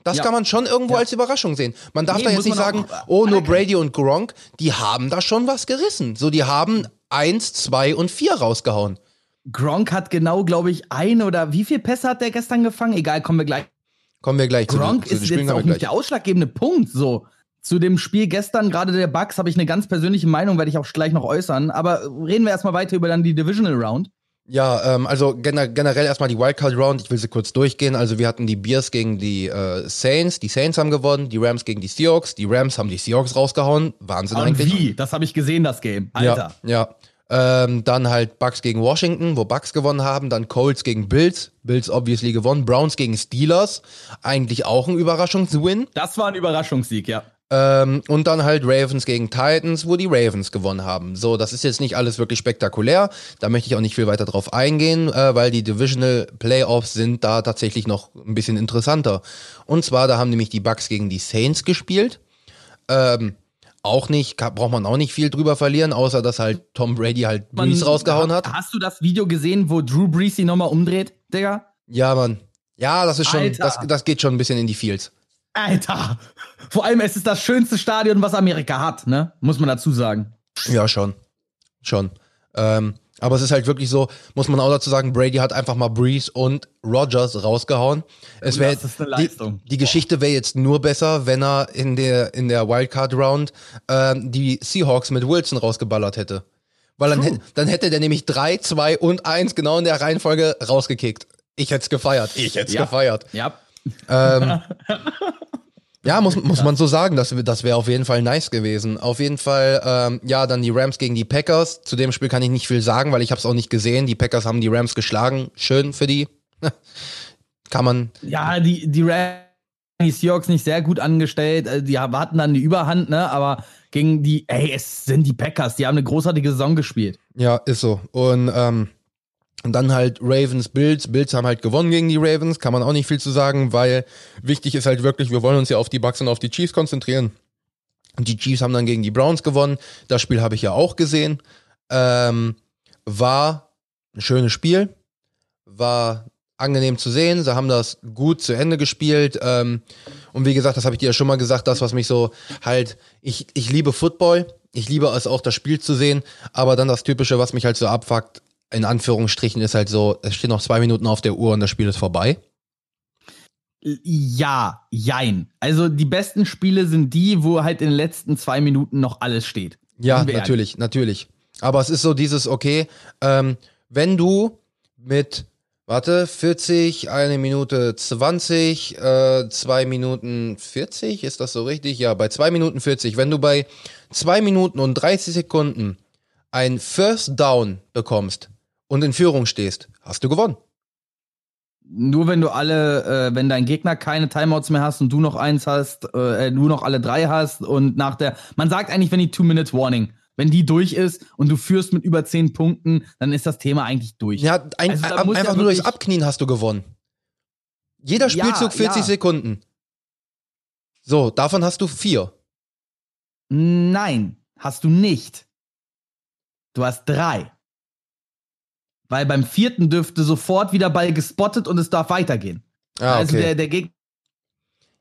Das Ja. kann man schon irgendwo Ja. als Überraschung sehen. Man darf Nee, da jetzt nicht sagen, auch oh, nur. Brady und Gronk, die haben da schon was gerissen. So, die haben eins, zwei und vier rausgehauen. Gronk hat genau, glaube ich, ein oder wie viel Pässe hat der gestern gefangen? Egal, kommen wir gleich. Kommen wir gleich Gronk zu, zu ist jetzt auch nicht der ausschlaggebende Punkt. So zu dem Spiel gestern, gerade der Bucks, habe ich eine ganz persönliche Meinung, werde ich auch gleich noch äußern. Aber reden wir erstmal weiter über dann die Divisional Round. Ja, ähm, also gener generell erstmal die Wildcard Round. Ich will sie kurz durchgehen. Also wir hatten die Bears gegen die äh, Saints. Die Saints haben gewonnen. Die Rams gegen die Seahawks. Die Rams haben die Seahawks rausgehauen. Wahnsinn Und eigentlich. wie? Das habe ich gesehen, das Game. Alter. Ja, ja. Ähm, dann halt Bucks gegen Washington, wo Bucks gewonnen haben. Dann Colts gegen Bills. Bills obviously gewonnen. Browns gegen Steelers. Eigentlich auch ein Überraschungswin. Das war ein Überraschungssieg, ja. Ähm, und dann halt Ravens gegen Titans, wo die Ravens gewonnen haben. So, das ist jetzt nicht alles wirklich spektakulär. Da möchte ich auch nicht viel weiter drauf eingehen, äh, weil die Divisional Playoffs sind da tatsächlich noch ein bisschen interessanter. Und zwar, da haben nämlich die Bucks gegen die Saints gespielt. Ähm, auch nicht, braucht man auch nicht viel drüber verlieren, außer dass halt Tom Brady halt Breeze rausgehauen hat. Hast du das Video gesehen, wo Drew Brees sie nochmal umdreht, Digga? Ja, Mann. Ja, das ist schon, Alter. das, das geht schon ein bisschen in die Fields. Alter! Vor allem, es ist das schönste Stadion, was Amerika hat, ne? Muss man dazu sagen. Ja, schon. Schon. Ähm, aber es ist halt wirklich so, muss man auch dazu sagen, Brady hat einfach mal Breeze und Rogers rausgehauen. Es wär, Das ist eine die, Leistung. die Geschichte wäre jetzt nur besser, wenn er in der, in der Wildcard Round ähm, die Seahawks mit Wilson rausgeballert hätte. Weil dann, hätte- dann hätte der nämlich 3, 2 und 1 genau in der Reihenfolge rausgekickt. Ich hätte es gefeiert. Ich hätte es Ja. gefeiert. Ja. Ähm, ja, muss, muss man so sagen, das, das wäre auf jeden Fall nice gewesen. Auf jeden Fall, ähm, ja, dann die Rams gegen die Packers. Zu dem Spiel kann ich nicht viel sagen, weil ich habe es auch nicht gesehen. Die Packers haben die Rams geschlagen. Schön für die. kann man. Ja, die, die Rams, die Seahawks nicht sehr gut angestellt. Äh, Die hatten dann die Überhand, ne? Aber gegen die, ey, es sind die Packers, die haben eine großartige Saison gespielt. Ja, ist so. Und, ähm, und dann halt Ravens, Bills. Bills haben halt gewonnen gegen die Ravens. Kann man auch nicht viel zu sagen, weil wichtig ist halt wirklich, wir wollen uns ja auf die Bucks und auf die Chiefs konzentrieren. Und die Chiefs haben dann gegen die Browns gewonnen. Das Spiel habe ich ja auch gesehen. Ähm, war ein schönes Spiel. War angenehm zu sehen. Sie haben das gut zu Ende gespielt. Ähm, und wie gesagt, das habe ich dir ja schon mal gesagt, das, was mich so halt, ich, ich liebe Football. Ich liebe es auch, das Spiel zu sehen. Aber dann das Typische, was mich halt so abfuckt, in Anführungsstrichen, ist halt so, es stehen noch zwei Minuten auf der Uhr und das Spiel ist vorbei. Ja, jein. Also die besten Spiele sind die, wo halt in den letzten zwei Minuten noch alles steht. Ja, natürlich, natürlich. Aber es ist so dieses, okay, ähm, wenn du mit, warte, 40, eine Minute 20, äh, zwei Minuten 40, ist das so richtig? Ja, bei zwei Minuten 40, wenn du bei zwei Minuten und 30 Sekunden ein First Down bekommst und in Führung stehst, hast du gewonnen. Nur wenn du alle, äh, wenn dein Gegner keine Timeouts mehr hast und du noch eins hast, äh, du noch alle drei hast und nach der, man sagt eigentlich, wenn die Two-Minute-Warning, wenn die durch ist und du führst mit über zehn Punkten, dann ist das Thema eigentlich durch. Ja, ein, Also ab, muss ja einfach nur durchs wirklich- Abknien hast du gewonnen. Jeder Ja, Spielzug 40 ja. Sekunden. So, davon hast du vier. Nein, hast du nicht. Du hast drei. Weil beim vierten dürfte sofort wieder Ball gespottet und es darf weitergehen. Ah, Also okay. der, der Gegner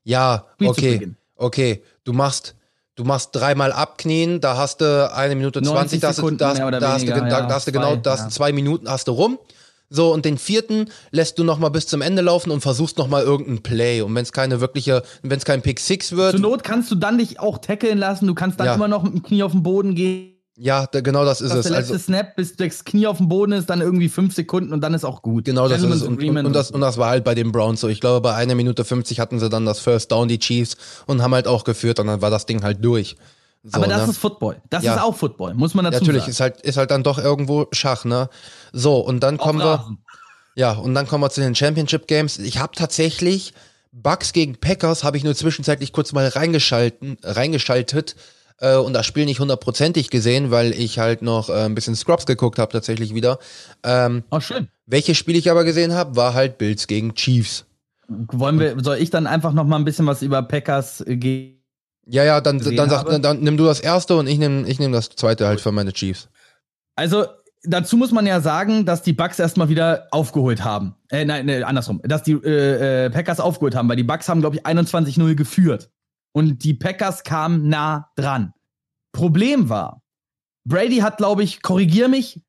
ja, Spiel okay. Okay, du machst, du machst dreimal abknien, da hast du eine Minute 20, 90 da hast du, Sekunden da hast, mehr oder da hast du, weniger, da, ja, da hast du genau, zwei, da hast ja. zwei Minuten hast du rum. So, und den vierten lässt du nochmal bis zum Ende laufen und versuchst nochmal irgendein Play. Und wenn es keine wirkliche, wenn es kein Pick Six wird, Zur Not kannst du dann dich auch tackeln lassen. Du kannst dann Ja. immer noch mit dem Knie auf den Boden gehen. Ja, da, genau das ist Das es. der letzte Also, Snap, bis das Knie auf dem Boden ist, dann irgendwie fünf Sekunden und dann ist auch gut. Genau, das ist Gentleman's es. Und, und, das, und das war halt bei den Browns so. Ich glaube, bei einer Minute 50 hatten sie dann das First Down, die Chiefs, und haben halt auch geführt und dann war das Ding halt durch. So, Aber das ne? ist Football. Das Ja. ist auch Football, muss man dazu Natürlich, sagen. ist halt, ist halt dann doch irgendwo Schach, ne? So, und dann kommen wir. Ja, und dann kommen wir zu den Championship Games. Ich habe tatsächlich Bucks gegen Packers habe ich nur zwischenzeitlich kurz mal reingeschalten, reingeschaltet äh, und das Spiel nicht hundertprozentig gesehen, weil ich halt noch äh, ein bisschen Scrubs geguckt habe tatsächlich wieder. Ähm, Oh, schön. welches Spiel ich aber gesehen habe, war halt Bills gegen Chiefs. Wollen wir, soll ich dann einfach noch mal ein bisschen was über Packers äh, gehen? Ja, ja, dann, dann, sag, dann, dann nimm du das erste und ich nehme ich nehm das zweite halt für meine Chiefs. Also, dazu muss man ja sagen, dass die Bucks erstmal wieder aufgeholt haben. Äh, nein, nee, andersrum. Dass die äh, äh, Packers aufgeholt haben, weil die Bucks haben, glaube ich, 21-0 geführt. Und die Packers kamen nah dran. Problem war, Brady hat, glaube ich, korrigier mich,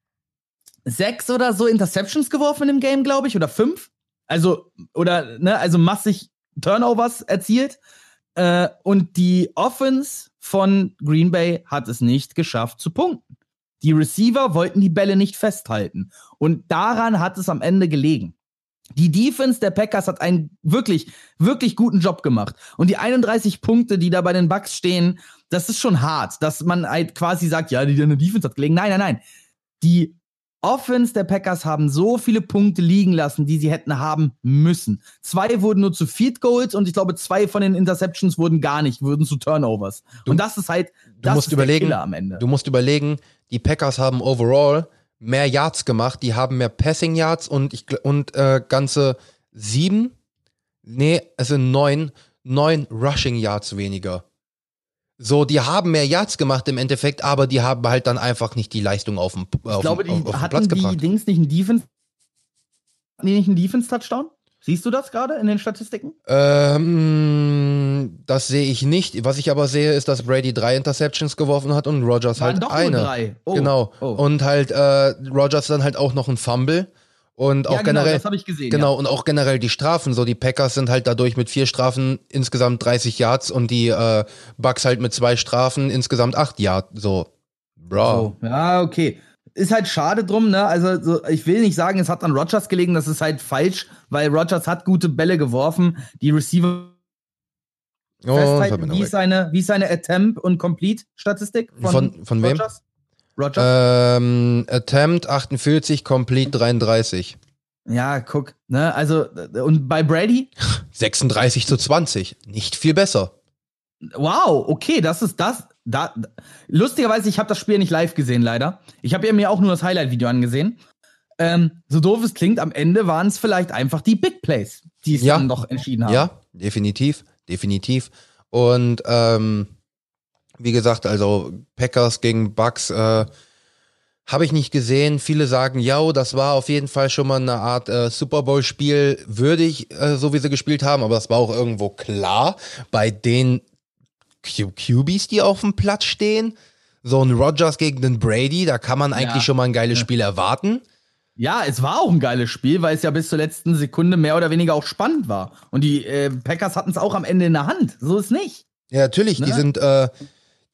sechs oder so Interceptions geworfen im Game, glaube ich, oder fünf. Also, oder, ne, also massig Turnovers erzielt. Äh, und die Offense von Green Bay hat es nicht geschafft zu punkten. Die Receiver wollten die Bälle nicht festhalten. Und daran hat es am Ende gelegen. Die Defense der Packers hat einen wirklich, wirklich guten Job gemacht. Und die 31 Punkte, die da bei den Bucks stehen, das ist schon hart, dass man halt quasi sagt, ja, die deine Defense hat gelegen. Nein, nein, nein. Die Offense der Packers haben so viele Punkte liegen lassen, die sie hätten haben müssen. Zwei wurden nur zu Field Goals und ich glaube, zwei von den Interceptions wurden gar nicht, wurden zu Turnovers. und das ist halt, das musst ist überlegen, am Ende. Du musst überlegen, die Packers haben overall mehr Yards gemacht, die haben mehr Passing Yards und ich und äh, ganze sieben, nee, es sind neun, neun Rushing Yards weniger. So, die haben mehr Yards gemacht im Endeffekt, aber die haben halt dann einfach nicht die Leistung auf dem, auf, ich glaube, die auf, auf den hatten Platz die gebracht. Dings nicht einen Defense, die nicht einen Defense-Touchdown? Siehst du das gerade in den Statistiken? Ähm, das sehe ich nicht. Was ich aber sehe, ist, dass Brady drei Interceptions geworfen hat und Rogers Waren halt doch eine. nur drei. Oh, genau. oh. Und halt äh, Rogers dann halt auch noch ein Fumble. Und auch ja, genau, generell. das habe ich gesehen. Genau, und auch generell die Strafen. So, die Packers sind halt dadurch mit vier Strafen insgesamt 30 Yards und die äh, Bucks halt mit zwei Strafen insgesamt acht Yards. So, Ja. bro. Oh, ja, okay. Ist halt schade drum, ne? Also, so, ich will nicht sagen, es hat an Rogers gelegen, das ist halt falsch, weil Rogers hat gute Bälle geworfen. Die Receiver Oh, festhalten. Wie ist seine, wie ist seine Attempt und Complete-Statistik? Von- von wem? Rogers? Rogers? ähm, Attempt 48, Complete 33. Ja, guck. Ne? Also, und bei Brady? 36 zu 20. Nicht viel besser. Wow, okay, das ist das. Da, lustigerweise, ich habe das Spiel nicht live gesehen, leider. Ich habe ja mir auch nur das Highlight-Video angesehen. Ähm, so doof es klingt, am Ende waren es vielleicht einfach die Big Plays, die es Ja. dann doch entschieden haben. Ja, definitiv, definitiv. Und ähm, wie gesagt, also Packers gegen Bucks äh, habe ich nicht gesehen. Viele sagen, ja, das war auf jeden Fall schon mal eine Art äh, Super Bowl-Spiel würdig, äh, so wie sie gespielt haben, aber das war auch irgendwo klar bei den QBs, die auf dem Platz stehen. So ein Rogers gegen den Brady, da kann man eigentlich Ja. schon mal ein geiles Spiel erwarten. Ja, es war auch ein geiles Spiel, weil es ja bis zur letzten Sekunde mehr oder weniger auch spannend war. Und die äh, Packers hatten es auch am Ende in der Hand. So ist nicht. Ja, natürlich, die Ne? sind, äh,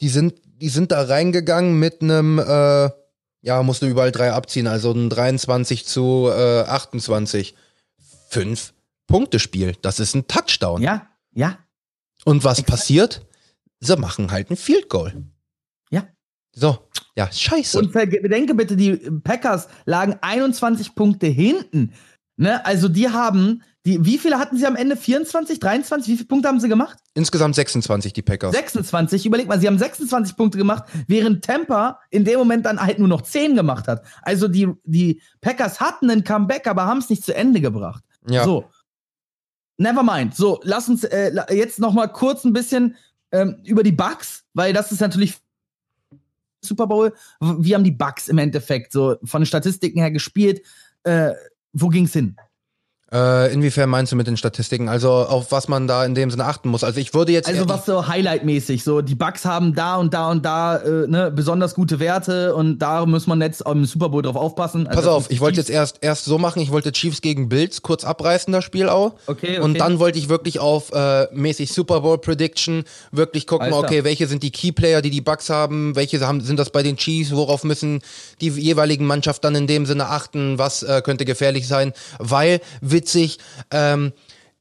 die sind, die sind da reingegangen mit einem, äh, ja, musst du überall drei abziehen, also ein 23 zu äh, 28. Fünf Punkte Spiel. Das ist ein Touchdown. Ja, ja, Und was passiert? Sie machen halt ein Field Goal. ja. So, ja, scheiße. Und bedenke bitte, die Packers lagen 21 Punkte hinten. Ne? Also die haben, die, wie viele hatten sie am Ende? 24, 23? Wie viele Punkte haben sie gemacht? Insgesamt 26 die Packers. 26. Überleg mal, sie haben 26 Punkte gemacht, während Tampa in dem Moment dann halt nur noch 10 gemacht hat. Also die, die Packers hatten einen Comeback, aber haben es nicht zu Ende gebracht. Ja. So. Never mind. So, lass uns äh, jetzt noch mal kurz ein bisschen ähm, über die Bugs, weil das ist natürlich Super Bowl. Wie haben die Bugs im Endeffekt so von den Statistiken her gespielt? Äh, wo ging's hin? Äh, inwiefern meinst du mit den Statistiken? Also auf was man da in dem Sinne achten muss? Also ich würde jetzt. Also was so Highlight-mäßig, so die Bugs haben da und da und da äh, ne, besonders gute Werte und da muss man jetzt im Super Bowl drauf aufpassen. Also Pass auf, ich wollte jetzt erst, erst so machen, ich wollte Chiefs gegen Bills kurz abreißen, das Spiel auch. Okay, okay. Und dann wollte ich wirklich auf äh, mäßig Super Bowl Prediction wirklich gucken, okay, welche sind die Key-Player, die die Bugs haben, welche haben, sind das bei den Chiefs, worauf müssen die jeweiligen Mannschaften dann in dem Sinne achten, was äh, könnte gefährlich sein, weil, witzig, ähm,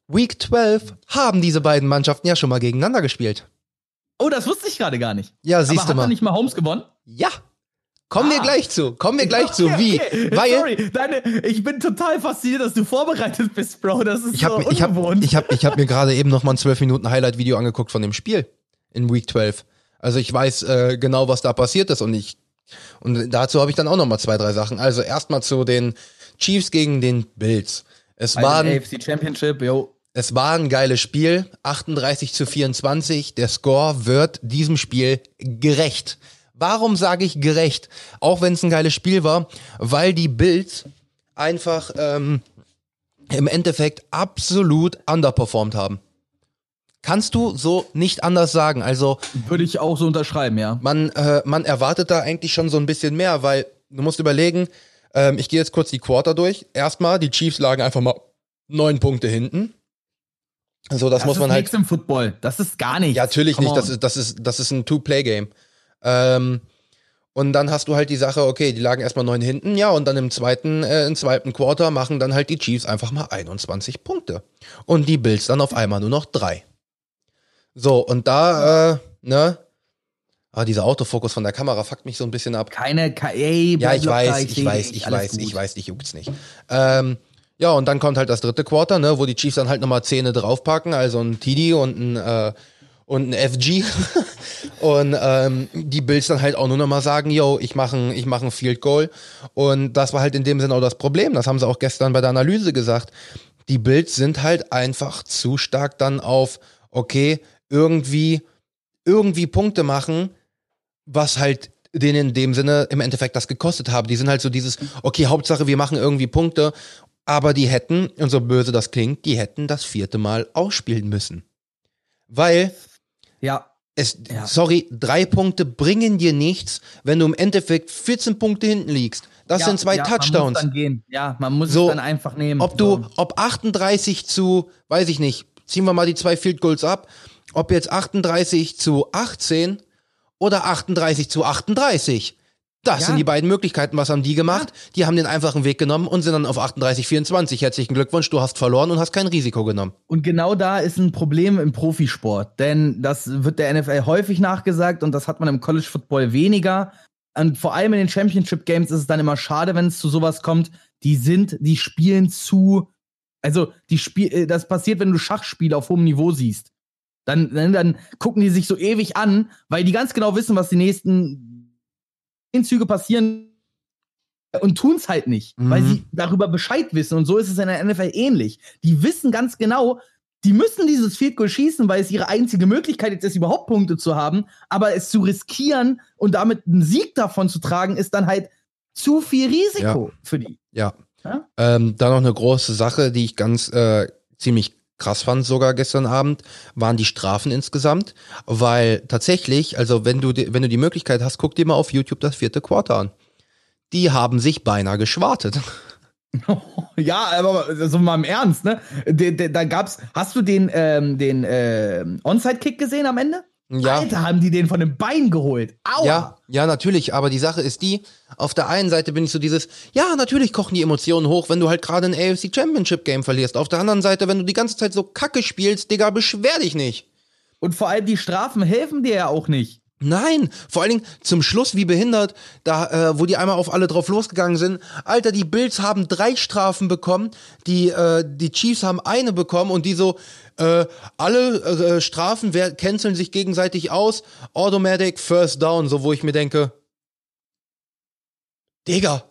Week 12 haben diese beiden Mannschaften ja schon mal gegeneinander gespielt. Oh, das wusste ich gerade gar nicht. Ja, Aber siehst hat du mal. dann nicht mal Holmes gewonnen? Ja. Kommen wir Ah. gleich zu. Kommen wir gleich zu. Okay, Wie? okay. Weil Sorry, deine, ich bin total fasziniert, dass du vorbereitet bist, Bro. Das ist ich so habe ich hab, ungewohnt. ich hab, ich hab mir gerade eben noch mal ein 12 Minuten Highlight Video angeguckt von dem Spiel in Week 12. Also ich weiß äh, genau, was da passiert ist und ich und dazu habe ich dann auch noch mal zwei, drei Sachen. Also erstmal zu den Chiefs gegen den Bills. Es war ein, AFC Championship, yo. es war ein geiles Spiel, 38 zu 24. Der Score wird diesem Spiel gerecht. Warum sage ich gerecht? Auch wenn es ein geiles Spiel war, weil die Bills einfach ähm, im Endeffekt absolut underperformed haben. Kannst du so nicht anders sagen. Also Würde ich auch so unterschreiben, ja. man, äh, man erwartet da eigentlich schon so ein bisschen mehr, weil du musst überlegen, ähm, ich gehe jetzt kurz die Quarter durch. Erstmal, die Chiefs lagen einfach mal neun Punkte hinten. So, das, muss ist man halt. nichts im Football. Das ist gar nichts. Ja, natürlich Come nicht. Das ist, das ist, das ist ein Two-Play-Game. Ähm, und dann hast du halt die Sache, okay, die lagen erstmal neun hinten, ja, und dann im zweiten, äh, im zweiten Quarter machen dann halt die Chiefs einfach mal 21 Punkte. Und die Bills dann auf einmal nur noch drei. So, und da, äh, ne? Ah, dieser Autofokus von der Kamera fuckt mich so ein bisschen ab. Keine, ke- ey, Ja, ich weiß, ich weiß, ich weiß, ich weiß, ich juckt's nicht. Ähm, ja, und dann kommt halt das dritte Quarter, ne, wo die Chiefs dann halt nochmal Zähne draufpacken, also ein TD und ein, äh, und ein FG. und ähm, die Bills dann halt auch nur nochmal sagen, yo, ich mache ein, ich mach ein Field Goal. Und das war halt in dem Sinne auch das Problem. Das haben sie auch gestern bei der Analyse gesagt. Die Bills sind halt einfach zu stark dann auf, okay, irgendwie, irgendwie Punkte machen, was halt denen in dem Sinne im Endeffekt das gekostet haben. Die sind halt so dieses, okay, Hauptsache wir machen irgendwie Punkte, aber die hätten, und so böse das klingt, die hätten das vierte Mal ausspielen müssen. Weil Ja, es, Ja. sorry, drei Punkte bringen dir nichts, wenn du im Endeffekt 14 Punkte hinten liegst. Das ja, sind zwei ja, Man Touchdowns. muss dann gehen. Ja, man muss So, es dann einfach nehmen. Ob du, So. ob 38 zu, weiß ich nicht, ziehen wir mal die zwei Field Goals ab, ob jetzt 38 zu 18 oder 38 zu 38. Das Ja. sind die beiden Möglichkeiten. Was haben die gemacht? Die haben den einfachen Weg genommen und sind dann auf 38, 24. Herzlichen Glückwunsch, du hast verloren und hast kein Risiko genommen. Und genau da ist ein Problem im Profisport, denn das wird der NFL häufig nachgesagt und das hat man im College Football weniger. Und vor allem in den Championship Games ist es dann immer schade, wenn es zu sowas kommt. Die sind, die spielen zu, also die Spiel, äh, das passiert, wenn du Schachspiele auf hohem Niveau siehst. Dann, dann, dann gucken die sich so ewig an, weil die ganz genau wissen, was die nächsten Züge passieren und tun es halt nicht, weil Mhm. sie darüber Bescheid wissen. Und so ist es in der NFL ähnlich. Die wissen ganz genau, die müssen dieses Field Goal schießen, weil es ihre einzige Möglichkeit jetzt ist, überhaupt Punkte zu haben. Aber es zu riskieren und damit einen Sieg davon zu tragen, ist dann halt zu viel Risiko für die. Ja. Ja? Ähm, dann noch eine große Sache, die ich ganz äh, ziemlich krass fand, sogar gestern Abend, waren die Strafen insgesamt. Weil tatsächlich, also wenn du, wenn du die Möglichkeit hast, guck dir mal auf YouTube das vierte Quarter an. Die haben sich beinahe geschwartet. Ja, aber so mal im Ernst, ne? Da, da, da gab's, hast du den, ähm, den äh, Onside-Kick gesehen am Ende? Ja. Alter, haben die den von dem Bein geholt. Aua! Ja, ja, natürlich. Aber die Sache ist die, auf der einen Seite bin ich so dieses, ja, natürlich kochen die Emotionen hoch, wenn du halt gerade ein AFC Championship Game verlierst. Auf der anderen Seite, wenn du die ganze Zeit so kacke spielst, Digga, beschwer dich nicht. Und vor allem die Strafen helfen dir ja auch nicht. Nein, vor allen Dingen zum Schluss wie behindert, da äh, wo die einmal auf alle drauf losgegangen sind. Alter, die Bills haben drei Strafen bekommen, die äh, die Chiefs haben eine bekommen und die so äh, alle äh, Strafen canceln sich gegenseitig aus. Automatic First Down, so wo ich mir denke, Digga,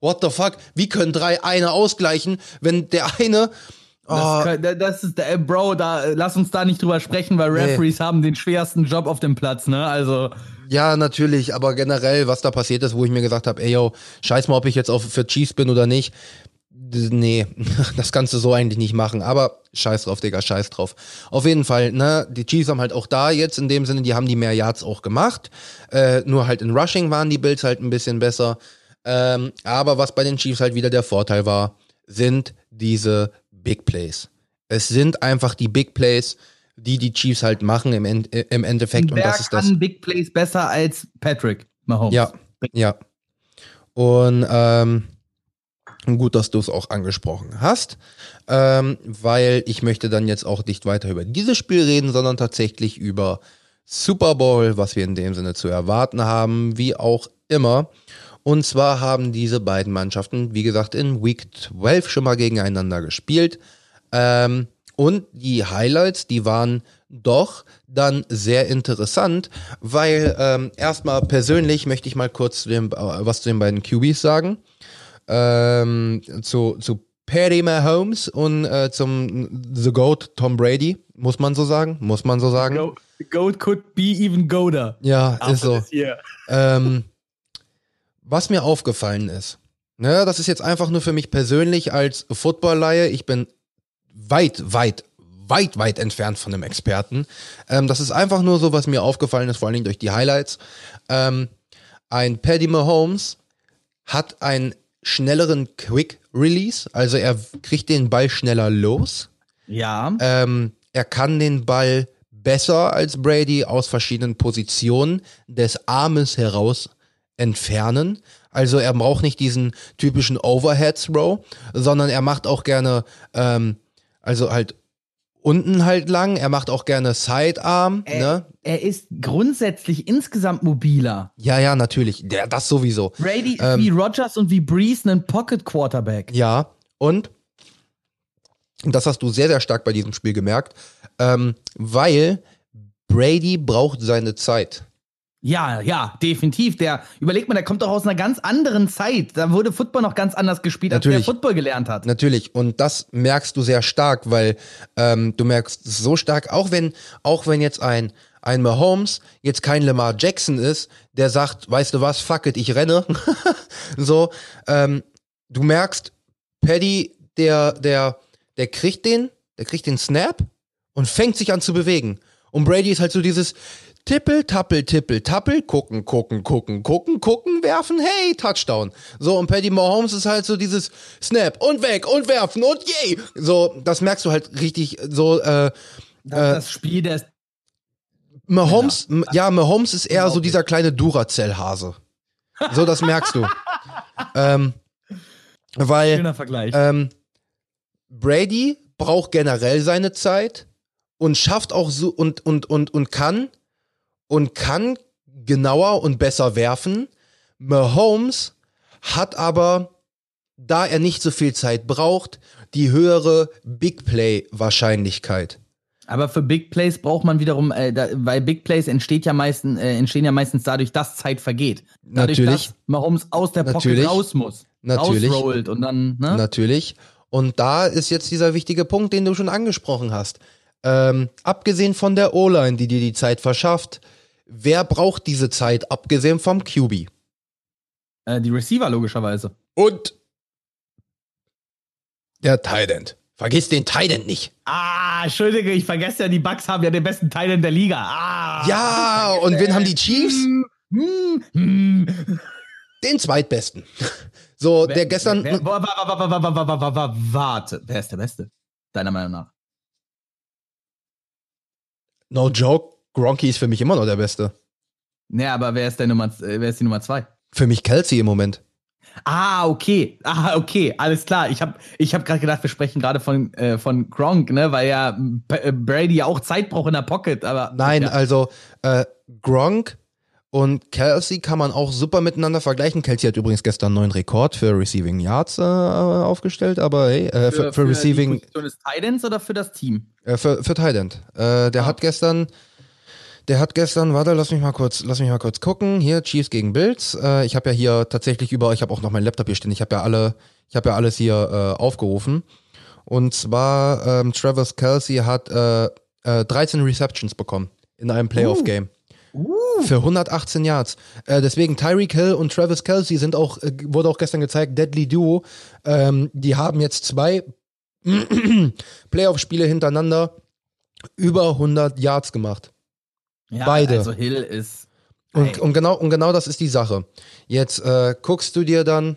what the fuck? Wie können drei eine ausgleichen, wenn der eine Das, Oh, kann- das ist, äh, Bro, da lass uns da nicht drüber sprechen, weil Nee. Referees haben den schwersten Job auf dem Platz, ne? Also, Ja, natürlich, aber generell, was da passiert ist, wo ich mir gesagt habe, ey yo, scheiß mal, ob ich jetzt auf, für Chiefs bin oder nicht. Nee, das kannst du so eigentlich nicht machen, aber scheiß drauf, Digga, scheiß drauf. Auf jeden Fall, ne, die Chiefs haben halt auch da jetzt in dem Sinne, die haben die mehr Yards auch gemacht. Äh, nur halt in Rushing waren die Bills halt ein bisschen besser. Ähm, aber was bei den Chiefs halt wieder der Vorteil war, sind diese Big Plays. Es sind einfach die Big Plays, die die Chiefs halt machen im, End, im Endeffekt. Und, wer und das ist das. kann Big Plays besser als Patrick Mahomes? Ja, ja. Und ähm, gut, dass du es auch angesprochen hast, ähm, weil ich möchte dann jetzt auch nicht weiter über dieses Spiel reden, sondern tatsächlich über Super Bowl, was wir in dem Sinne zu erwarten haben, wie auch immer. Und zwar haben diese beiden Mannschaften, wie gesagt, in Week 12 schon mal gegeneinander gespielt. Ähm, und die Highlights, die waren doch dann sehr interessant, weil ähm, erstmal persönlich möchte ich mal kurz zu dem, äh, was zu den beiden QBs sagen. Ähm, zu, zu Patty Mahomes und äh, zum The Goat Tom Brady, muss man so sagen, muss man so sagen. The Goat could be even Goater. Ja, ist so. Ähm, was mir aufgefallen ist, ne, das ist jetzt einfach nur für mich persönlich als Football-Laie, ich bin weit, weit, weit, weit entfernt von einem Experten. Ähm, das ist einfach nur so, was mir aufgefallen ist, vor allen Dingen durch die Highlights. Ähm, ein Paddy Mahomes hat einen schnelleren Quick Release, also er kriegt den Ball schneller los. Ja. Ähm, er kann den Ball besser als Brady aus verschiedenen Positionen des Armes heraus entfernen. Also er braucht nicht diesen typischen Overhead Throw, sondern er macht auch gerne, ähm, also halt unten halt lang. Er macht auch gerne Sidearm. Er, ne? er ist grundsätzlich insgesamt mobiler. Ja, ja, natürlich. Der, das sowieso. Brady ist Ähm, wie Rogers und wie Breeze ein Pocket Quarterback. Ja, und das hast du sehr, sehr stark bei diesem Spiel gemerkt, ähm, weil Brady braucht seine Zeit. Ja, ja, definitiv. Der, überleg mal, der kommt doch aus einer ganz anderen Zeit. Da wurde Football noch ganz anders gespielt, als Natürlich. der Football gelernt hat. Natürlich. Und das merkst du sehr stark, weil ähm, du merkst es so stark, auch wenn, auch wenn jetzt ein, ein Mahomes jetzt kein Lamar Jackson ist, der sagt, weißt du was, fuck it, ich renne. so, ähm, du merkst, Paddy, der, der, der kriegt den, der kriegt den Snap und fängt sich an zu bewegen. Und Brady ist halt so dieses Tippel, Tappel, Tippel, Tappel, gucken, gucken, gucken, gucken, gucken, werfen, hey, Touchdown. So, und Paddy Mahomes ist halt so dieses Snap und weg und werfen und yay. So, das merkst du halt richtig so, äh, Das, Äh, das Spiel, der ist Mahomes, ja, ja Mahomes ist eher so dieser kleine Duracell-Hase. So, das merkst du. ähm, weil, schöner Vergleich. ähm, Brady braucht generell seine Zeit und schafft auch so und, und, und, und kann und kann genauer und besser werfen. Mahomes hat aber, da er nicht so viel Zeit braucht, die höhere Big Play Wahrscheinlichkeit. Aber für Big Plays braucht man wiederum, äh, da, weil Big Plays entsteht ja meistens, äh, entstehen ja meistens dadurch, dass Zeit vergeht. Dadurch, Natürlich. dass Mahomes aus der Natürlich. Pocket raus muss. Natürlich. Rausrollt und dann, ne? Natürlich. Und da ist jetzt dieser wichtige Punkt, den du schon angesprochen hast. Ähm, abgesehen von der O-Line, die dir die Zeit verschafft, Wer braucht diese Zeit, abgesehen vom QB? Äh, die Receiver logischerweise. Und der Tident. Vergiss den Tident nicht. Ah, Entschuldige, ich vergesse ja, die Bucks haben ja den besten Tident der Liga. Ah, ja, und wen haben die Chiefs? Hm, hm, hm. Den zweitbesten. So, wer, der gestern. Warte, wer ist der Beste? Deiner Meinung nach? No joke. Gronky ist für mich immer noch der Beste. Ne, aber wer ist der Nummer, äh, wer ist die Nummer zwei? Für mich Kelsey im Moment. Ah, okay. Ah, okay, alles klar. Ich habe ich hab gerade gedacht, wir sprechen gerade von, äh, von Gronk, ne, weil ja B äh, Brady ja auch Zeit braucht in der Pocket, aber. Nein, ja. also äh, Gronk und Kelsey kann man auch super miteinander vergleichen. Kelsey hat übrigens gestern einen neuen Rekord für Receiving Yards äh, aufgestellt, aber hey, äh, für, für, Receiving, Die Position des Titans oder für das Team? für, für. Äh, der Ah. hat gestern, der hat gestern, warte, lass mich mal kurz, lass mich mal kurz gucken. Hier Chiefs gegen Bills. Äh, ich habe ja hier tatsächlich über, ich habe auch noch meinen Laptop hier stehen. Ich habe ja alle, ich habe ja alles hier äh, aufgerufen. Und zwar ähm, Travis Kelsey hat äh, äh, 13 Receptions bekommen in einem Playoff-Game. Uh. Für 118 Yards. Äh, deswegen Tyreek Hill und Travis Kelsey sind auch, äh, wurde auch gestern gezeigt, Deadly Duo. Ähm, die haben jetzt zwei Playoff-Spiele hintereinander über 100 Yards gemacht. Ja, Beide. Also Hill ist. Und, und, genau, und genau das ist die Sache. Jetzt äh, guckst du dir dann,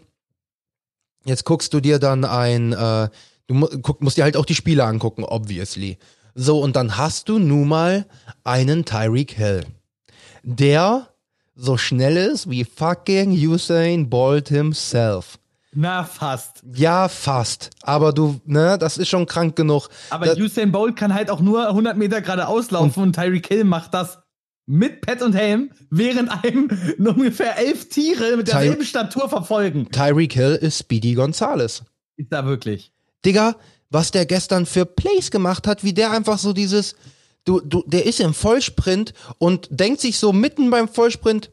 jetzt guckst du dir dann ein, äh, du mu guck, musst dir halt auch die Spiele angucken, obviously. So, und dann hast du nun mal einen Tyreek Hill, der so schnell ist wie fucking Usain Bolt himself. Na, fast. Ja, fast. Aber du, ne, das ist schon krank genug. Aber Das- Usain Bolt kann halt auch nur 100 Meter geradeaus laufen und, Tyreek Hill macht das mit Pet und Helm, während einem ungefähr elf Tiere mit Ty- derselben Statur verfolgen. Tyreek Hill ist Speedy Gonzales. Ist da wirklich. Digga, was der gestern für Plays gemacht hat, wie der einfach so dieses, du, du, der ist im Vollsprint und denkt sich so mitten beim Vollsprint,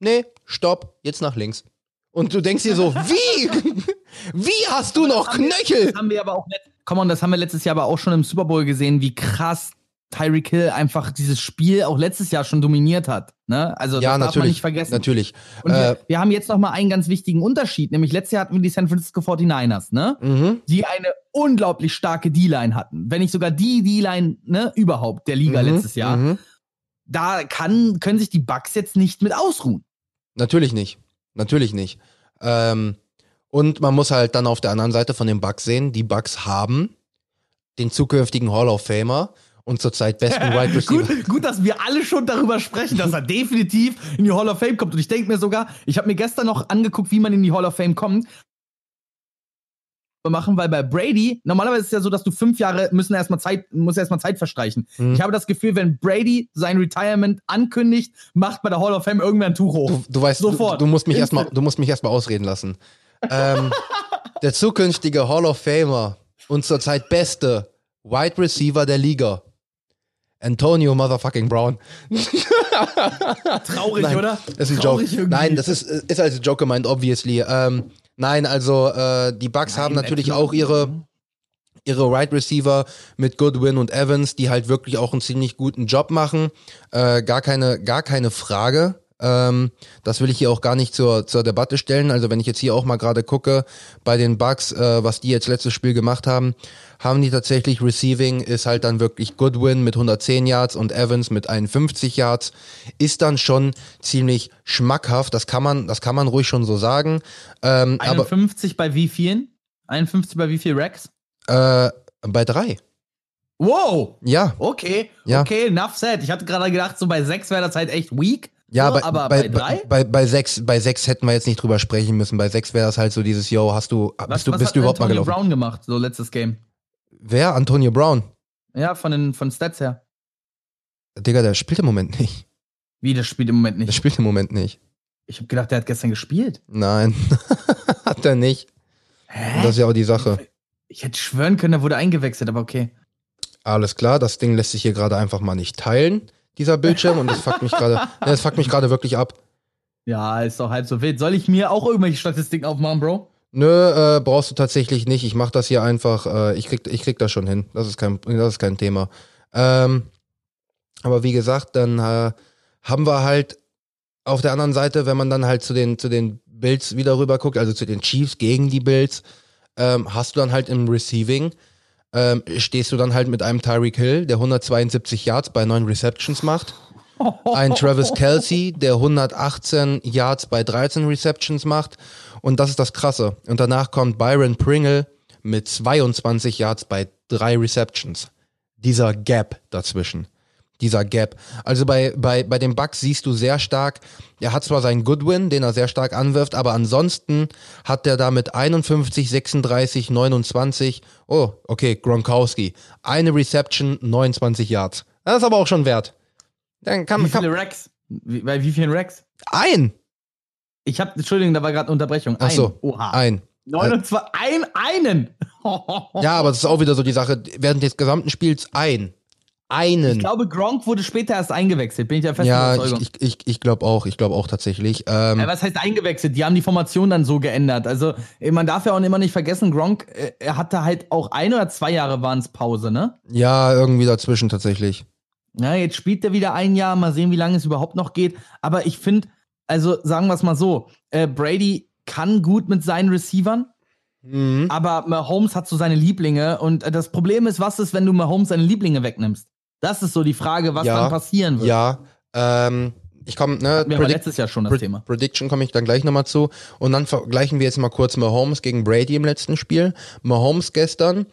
nee, stopp, jetzt nach links. Und du denkst dir so, wie? wie hast du noch Knöchel? Das haben wir aber auch Komm on, das haben wir letztes Jahr aber auch schon im Super Bowl gesehen, wie krass Tyreek Hill einfach dieses Spiel auch letztes Jahr schon dominiert hat. Ne? Also Ja, das darf man nicht vergessen. Natürlich. Und Äh, wir, wir haben jetzt noch mal einen ganz wichtigen Unterschied, nämlich letztes Jahr hatten wir die San Francisco 49ers, ne? mhm, Die eine unglaublich starke D-Line hatten. Wenn nicht sogar die D-Line, ne, überhaupt der Liga mhm, letztes Jahr. mhm. Da kann, können sich die Bucks jetzt nicht mit ausruhen. Natürlich nicht. Natürlich nicht. Ähm, und man muss halt dann auf der anderen Seite von den Bucks sehen, die Bucks haben den zukünftigen Hall of Famer und zurzeit besten Wide Receiver. gut, gut, dass wir alle schon darüber sprechen, dass er definitiv in die Hall of Fame kommt. Und ich denke mir sogar, ich habe mir gestern noch angeguckt, wie man in die Hall of Fame kommt. machen, weil bei Brady, normalerweise ist es ja so, dass du fünf Jahre müssen erstmal Zeit, muss erstmal Zeit verstreichen. Mhm. Ich habe das Gefühl, wenn Brady sein Retirement ankündigt, macht bei der Hall of Fame irgendwer ein Tuch hoch. Du, du weißt, du, Sofort. du musst mich erstmal, du musst mich erstmal ausreden lassen. ähm, der zukünftige Hall of Famer und zurzeit beste Wide Receiver der Liga. Antonio Motherfucking Brown. Traurig, Nein, oder? Das ist ein Traurig Joke. irgendwie. Nein, das ist, ist als Joke gemeint, obviously. Ähm, nein, also äh, die Bucks haben natürlich auch ihre, ihre Wide Receiver mit Goodwin und Evans, die halt wirklich auch einen ziemlich guten Job machen. Äh, gar keine, gar keine Frage. Ähm, das will ich hier auch gar nicht zur, zur Debatte stellen. Also wenn ich jetzt hier auch mal gerade gucke bei den Bucks, äh, was die jetzt letztes Spiel gemacht haben, haben die tatsächlich Receiving ist halt dann wirklich Goodwin mit 110 Yards und Evans mit 51 Yards ist dann schon ziemlich schmackhaft. Das kann man, das kann man ruhig schon so sagen. Ähm, aber 51 bei wie vielen? 51 bei wie viel Racks? äh, bei drei, Wow! ja. Okay, Ja. okay, enough said. Ich hatte gerade gedacht, so bei 6 wäre das halt echt weak. Ja, so, bei, aber bei, bei 3? bei, bei, sechs, bei sechs hätten wir jetzt nicht drüber sprechen müssen. Bei sechs wäre das halt so dieses, yo, hast du, bist du, bist hat du überhaupt mal Antonio gelaufen? Brown gemacht, so letztes Game? Wer? Antonio Brown. Ja, von den von Stats her. Digga, der spielt im Moment nicht. Wie, das spielt im Moment Der nicht. spielt im Moment nicht. Ich habe gedacht, der hat gestern gespielt. Nein, hat er nicht. Hä? Und das ist ja auch die Sache. ich hätte schwören können, er wurde eingewechselt, aber okay. Alles klar, das Ding lässt sich hier gerade einfach mal nicht teilen, dieser Bildschirm, und das fuckt mich gerade, das fuckt mich gerade wirklich ab. Ja, ist doch halb so wild. Soll ich mir auch irgendwelche Statistiken aufmachen, Bro? Nö, äh, brauchst du tatsächlich nicht. Ich mach das hier einfach, äh, ich, krieg, ich krieg das schon hin. Das ist kein, das ist kein Thema. Ähm, aber wie gesagt, dann äh, haben wir halt auf der anderen Seite, wenn man dann halt zu den, zu den Bills wieder rüber guckt, also zu den Chiefs gegen die Bills, ähm, hast du dann halt im Receiving, ähm, stehst du dann halt mit einem Tyreek Hill, der 172 Yards bei neun Receptions macht. Ein Travis Kelsey, der 118 Yards bei 13 Receptions macht. Und das ist das Krasse. Und danach kommt Byron Pringle mit 22 Yards bei drei Receptions. Dieser Gap dazwischen. Dieser Gap. Also bei, bei, bei den Bucks siehst du sehr stark, er hat zwar seinen Goodwin, den er sehr stark anwirft, aber ansonsten hat er da mit 51, 36, 29, oh, okay, Gronkowski. Eine Reception, 29 Yards. Das ist aber auch schon wert. Dann kann, Wie kann viele Racks? Wie, bei wie vielen Racks? ein, Ich habe, Entschuldigung, da war gerade Unterbrechung. Ach so, Oha. ein. 29, ein, einen. Ja, aber das ist auch wieder so die Sache, während des gesamten Spiels ein. Einen. Ich glaube, Gronk wurde später erst eingewechselt, bin ich der festen ja, ich, ich, ich, ich glaube auch, ich glaube auch tatsächlich. Ähm, Ja, was heißt eingewechselt? Die haben die Formation dann so geändert. Also, man darf ja auch immer nicht vergessen, Gronk, äh, er hatte halt auch ein oder zwei Jahre waren es Pause, ne? ja, irgendwie dazwischen tatsächlich. Ja, jetzt spielt er wieder ein Jahr, mal sehen, wie lange es überhaupt noch geht. Aber ich finde, also sagen wir es mal so, äh, Brady kann gut mit seinen Receivern, Mhm. aber Mahomes hat so seine Lieblinge. Und äh, das Problem ist, was ist, wenn du Mahomes seine Lieblinge wegnimmst? Das ist so die Frage, was Ja, dann passieren wird. Ja, ähm, ich komme, ne, Hatten wir Predict- letztes Jahr schon das Pre Thema. Prediction komme ich dann gleich nochmal zu. Und dann vergleichen wir jetzt mal kurz Mahomes gegen Brady im letzten Spiel. Mahomes gestern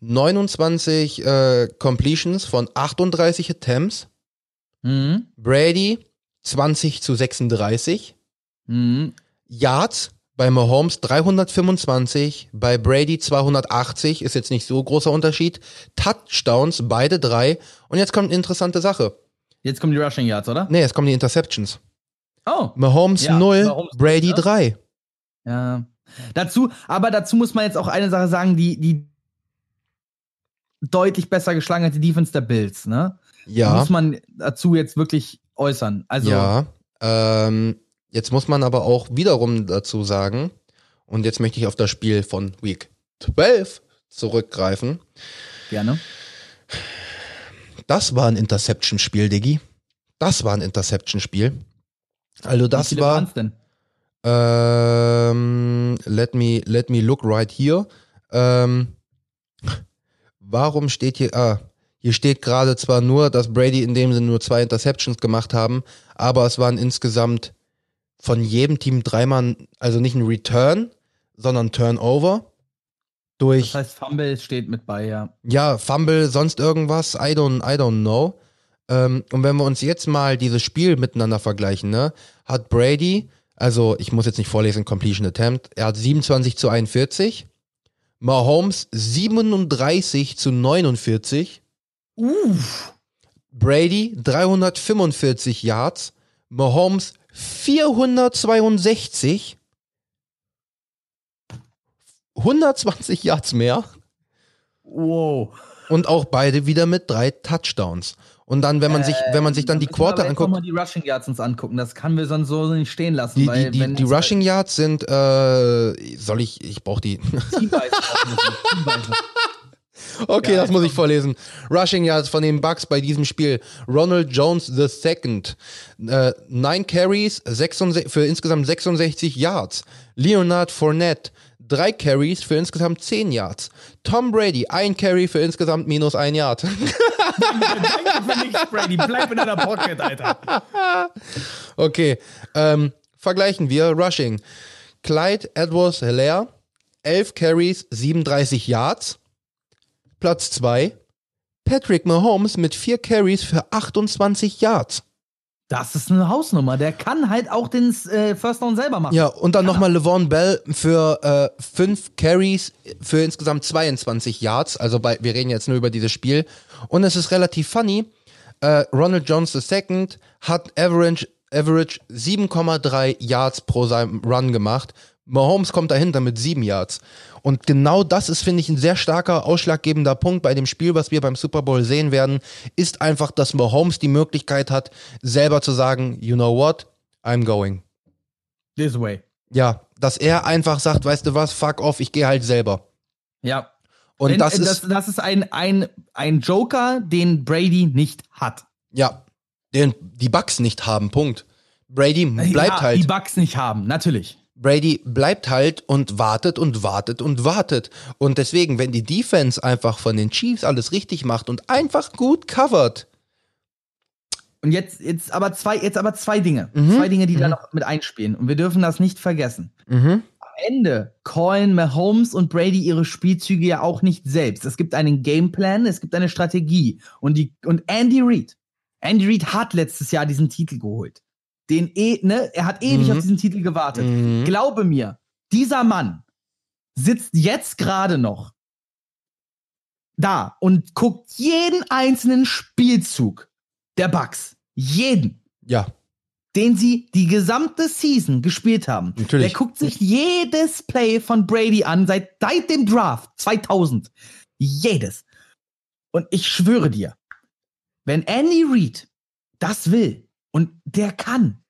29 äh, Completions von 38 Attempts. Mhm. Brady 20 zu 36. Mhm. Yards bei Mahomes 325, bei Brady 280, ist jetzt nicht so großer Unterschied. Touchdowns, beide drei. Und jetzt kommt eine interessante Sache. Jetzt kommen die Rushing Yards, oder? Nee, jetzt kommen die Interceptions. Oh. Mahomes Ja, 0, Mahomes Brady null, ne? 3. Ja. Dazu, aber dazu muss man jetzt auch eine Sache sagen, die, die deutlich besser geschlagen hat, die Defense der Bills, ne? Ja. Muss man dazu jetzt wirklich äußern. Also, Ja, ähm, jetzt muss man aber auch wiederum dazu sagen, und jetzt möchte ich auf das Spiel von Week 12 zurückgreifen. gerne. Das war ein Interception-Spiel, Diggi. Das war ein Interception-Spiel. Also Wie das viele war, denn? ähm, let me, let me look right here. Ähm, warum steht hier, ah, hier steht gerade zwar nur, dass Brady in dem Sinne nur zwei Interceptions gemacht haben, aber es waren insgesamt von jedem Team dreimal, also nicht ein Return, sondern Turnover. Durch, Das heißt, Fumble steht mit bei, ja. ja, Fumble, sonst irgendwas, I don't, I don't know. Ähm, und wenn wir uns jetzt mal dieses Spiel miteinander vergleichen, ne, hat Brady, also ich muss jetzt nicht vorlesen, Completion Attempt, er hat 27 zu 41, Mahomes 37 zu 49, Uff. Brady 345 Yards, Mahomes 462, 120 Yards mehr. Wow. Und auch beide wieder mit drei Touchdowns. Und dann, wenn man sich, wenn man sich dann die Da müssen wir Quarter jetzt anguckt, mal die Rushing Yards uns angucken. Das kann wir sonst so nicht stehen lassen. die, die, die, die Rushing Yards sind, äh, soll ich, ich brauche die. Okay, Ja, das muss ich vorlesen. Rushing Yards von den Bucks bei diesem Spiel. Ronald Jones II. Äh, nine Carries 66, für insgesamt 66 Yards. Leonard Fournette. Drei Carries für insgesamt 10 Yards. Tom Brady, ein Carry für insgesamt minus ein Yard. Danke für nichts, Brady. Bleib in deiner Pocket, Alter. Okay, ähm, vergleichen wir Rushing. Clyde Edwards Hilaire, 11 Carries, 37 Yards. Platz 2. Patrick Mahomes mit 4 Carries für 28 Yards. Das ist eine Hausnummer. Der kann halt auch den äh, First Down selber machen. Ja, und dann nochmal LeVon Bell für 5 Carries für insgesamt 22 Yards. Also bei, wir reden jetzt nur über dieses Spiel. Und es ist relativ funny. Äh, Ronald Jones II hat Average, Average 7,3 Yards pro seinem Run gemacht. Mahomes kommt dahinter mit 7 Yards. Und genau das ist, finde ich, ein sehr starker, ausschlaggebender Punkt bei dem Spiel, was wir beim Super Bowl sehen werden, ist einfach, dass Mahomes die Möglichkeit hat, selber zu sagen, you know what, I'm going. This way. Ja, dass er einfach sagt, weißt du was, fuck off, ich gehe halt selber. Ja. Und Denn, das äh, ist, das, das ist ein, ein, ein Joker, den Brady nicht hat. ja, den die Bucks nicht haben, Punkt. Brady bleibt ja, Die halt, Bugs nicht haben, natürlich. Brady bleibt halt und wartet und wartet und wartet. Und deswegen, wenn die Defense einfach von den Chiefs alles richtig macht und einfach gut covert, Und jetzt, jetzt aber zwei, jetzt aber zwei Dinge. Mhm. Zwei Dinge, die da Mhm. noch mit einspielen. Und wir dürfen das nicht vergessen. mhm. Am Ende callen Mahomes und Brady ihre Spielzüge ja auch nicht selbst. Es gibt einen Gameplan, es gibt eine Strategie. Und die, und Andy Reid. Andy Reid hat letztes Jahr diesen Titel geholt. Den eh, ne, er hat ewig Mhm. auf diesen Titel gewartet. Mhm. Glaube mir, dieser Mann sitzt jetzt gerade noch da und guckt jeden einzelnen Spielzug der Bucks. Jeden ja, den sie die gesamte Season gespielt haben. Natürlich. Der guckt sich jedes Play von Brady an, seit, seit dem Draft 2000. Jedes. Und ich schwöre dir, wenn Andy Reid das will und der kann,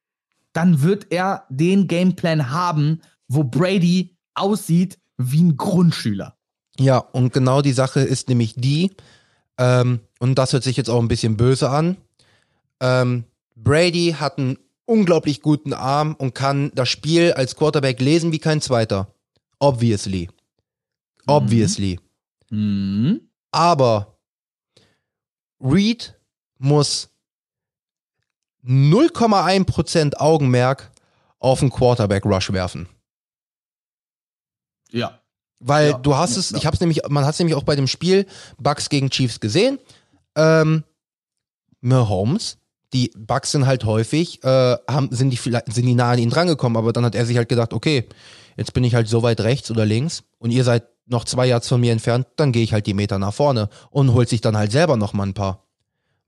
dann wird er den Gameplan haben, wo Brady aussieht wie ein Grundschüler. ja, und genau die Sache ist nämlich die, Ähm, und das hört sich jetzt auch ein bisschen böse an. Ähm, Brady hat einen unglaublich guten Arm und kann das Spiel als Quarterback lesen wie kein zweiter. Obviously. Obviously. Mhm. Aber Reed muss 0,1% Augenmerk auf den Quarterback-Rush werfen. Ja. Weil Ja, du hast es, ja. ich hab's nämlich, man hat es nämlich auch bei dem Spiel Bucks gegen Chiefs gesehen. Ähm, Mahomes, die Bucks sind halt häufig, äh, haben, sind, die, vielleicht- sind die nah an ihn drangekommen, aber dann hat er sich halt gedacht, okay, jetzt bin ich halt so weit rechts oder links und ihr seid noch zwei Yards von mir entfernt, dann gehe ich halt die Meter nach vorne und holt sich dann halt selber noch mal ein paar.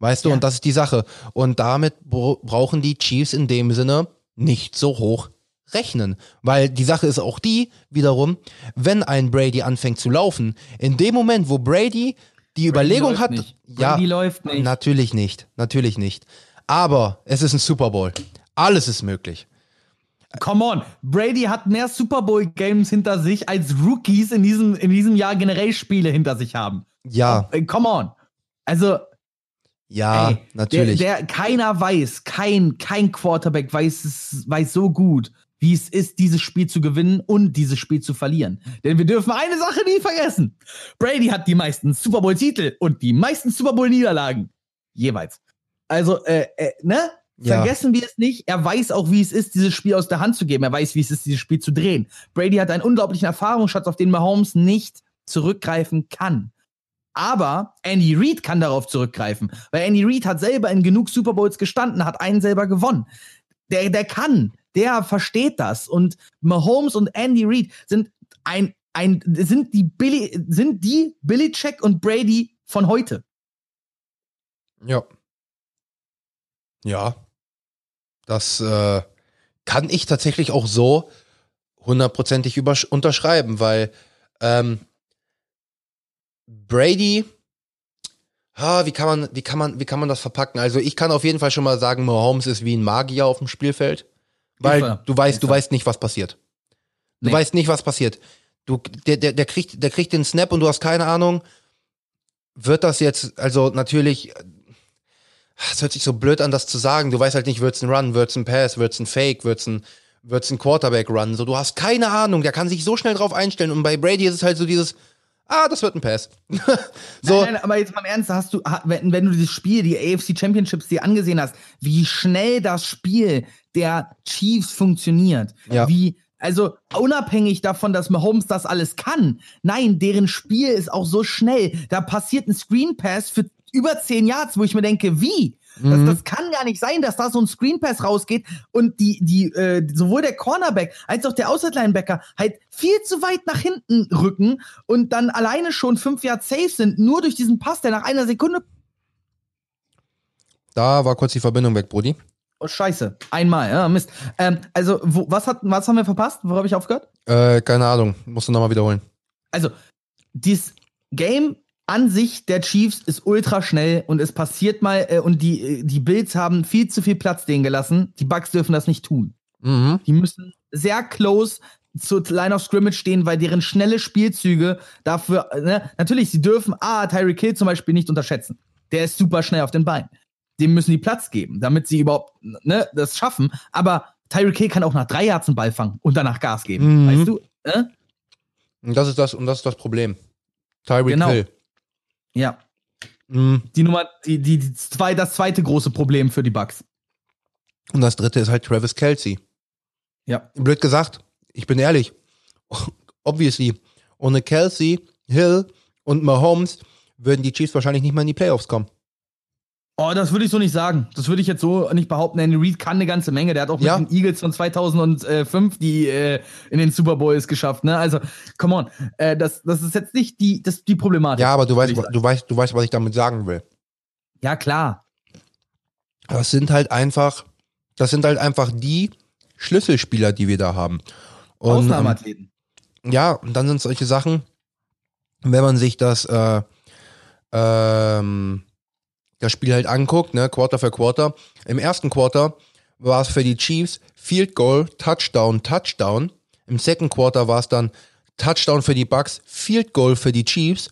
Weißt du, Ja. und das ist die Sache. Und damit brauchen die Chiefs in dem Sinne nicht so hoch rechnen. Weil die Sache ist auch die, wiederum, wenn ein Brady anfängt zu laufen, in dem Moment, wo Brady die Überlegung läuft hat, nicht. ja, Brady läuft nicht. natürlich nicht, natürlich nicht. Aber es ist ein Super Bowl. Alles ist möglich. Come on, Brady hat mehr Super Bowl Games hinter sich, als Rookies in diesem, in diesem Jahr generell Spiele hinter sich haben. Ja, Äh, Come on. Also, ja, ey, natürlich. Der, der, keiner weiß, kein, kein Quarterback weiß, es, weiß so gut, wie es ist, dieses Spiel zu gewinnen und dieses Spiel zu verlieren. Denn wir dürfen eine Sache nie vergessen. Brady hat die meisten Super Bowl-Titel und die meisten Super Bowl-Niederlagen. Jeweils. Also, äh, äh, ne? Ja. Vergessen wir es nicht. Er weiß auch, wie es ist, dieses Spiel aus der Hand zu geben. Er weiß, wie es ist, dieses Spiel zu drehen. Brady hat einen unglaublichen Erfahrungsschatz, auf den Mahomes nicht zurückgreifen kann. Aber Andy Reid kann darauf zurückgreifen, weil Andy Reid hat selber in genug Super Bowls gestanden, hat einen selber gewonnen. Der, der kann, der versteht das. Und Mahomes und Andy Reid sind ein, ein, sind die Billy, sind die Billy und Brady von heute. Ja. Ja. Das äh, kann ich tatsächlich auch so hundertprozentig unterschreiben, weil ähm, Brady, ah, wie kann man, wie kann man, wie kann man das verpacken? Also ich kann auf jeden Fall schon mal sagen, Mahomes ist wie ein Magier auf dem Spielfeld, weil er. du weißt, du weißt nicht, was passiert. Du Nee. weißt nicht, was passiert. Du, der, der, der kriegt, der kriegt den Snap und du hast keine Ahnung. Wird das jetzt, also natürlich, es hört sich so blöd an, das zu sagen. Du weißt halt nicht, wird's ein Run, wird's ein Pass, wird's ein Fake, wird's ein, wird's ein Quarterback-Run. So, du hast keine Ahnung. Der kann sich so schnell drauf einstellen. Und bei Brady ist es halt so dieses, ah, das wird ein Pass. so, Nein, nein, aber jetzt mal im Ernst, hast du, wenn, wenn du dieses Spiel, die AFC Championships dir angesehen hast, wie schnell das Spiel der Chiefs funktioniert. Ja. Wie, also unabhängig davon, dass Mahomes das alles kann. Nein, deren Spiel ist auch so schnell. Da passiert ein Screen Pass für über 10 Yards, wo ich mir denke, wie? Das, das kann gar nicht sein, dass da so ein Screen Pass rausgeht und die, die, äh, sowohl der Cornerback als auch der Outside Linebacker halt viel zu weit nach hinten rücken und dann alleine schon fünf Yards safe sind, nur durch diesen Pass, der nach einer Sekunde. da war kurz die Verbindung weg, Brody. Oh, scheiße. Einmal, ja, Mist. Ähm, also, wo, was, hat, was haben wir verpasst? Wo habe ich aufgehört? Äh, keine Ahnung. Musst du nochmal wiederholen. Also, dieses Game an sich der Chiefs ist ultra schnell und es passiert mal, äh, und die, äh, die Bills haben viel zu viel Platz denen gelassen. Die Bucks dürfen das nicht tun. Mhm. Die müssen sehr close zur Line of Scrimmage stehen, weil deren schnelle Spielzüge dafür, ne, natürlich, sie dürfen A, Tyreek Hill zum Beispiel nicht unterschätzen. Der ist super schnell auf den Beinen. Dem müssen die Platz geben, damit sie überhaupt ne, das schaffen. Aber Tyreek Hill kann auch nach drei Yards einen Ball fangen und danach Gas geben. Mhm. Weißt du? Ne? Und das ist das, und das ist das Problem. Tyreek Genau. Hill. Ja. Mhm. Die Nummer, die, die, die zwei, das zweite große Problem für die Bucks. Und das dritte ist halt Travis Kelsey. Ja. Blöd gesagt, ich bin ehrlich. Obviously, ohne Kelsey, Hill und Mahomes würden die Chiefs wahrscheinlich nicht mal in die Playoffs kommen. Oh, das würde ich so nicht sagen. Das würde ich jetzt so nicht behaupten. Andy Reid kann eine ganze Menge. Der hat auch Ja. mit den Eagles von 2005 die äh, in den Super Bowls geschafft. Ne? Also, come on. Äh, das, das ist jetzt nicht die, das, die Problematik. Ja, aber du weißt, du weißt, du weißt, was ich damit sagen will. Ja, klar. Das sind halt einfach, das sind halt einfach die Schlüsselspieler, die wir da haben. Und, ähm, Ausnahmeathleten. ja, und dann sind solche Sachen, wenn man sich das, äh, ähm, das Spiel halt anguckt, ne, Quarter für Quarter. Im ersten Quarter war es für die Chiefs Field Goal, Touchdown, Touchdown. Im Second Quarter war es dann Touchdown für die Bucks, Field Goal für die Chiefs.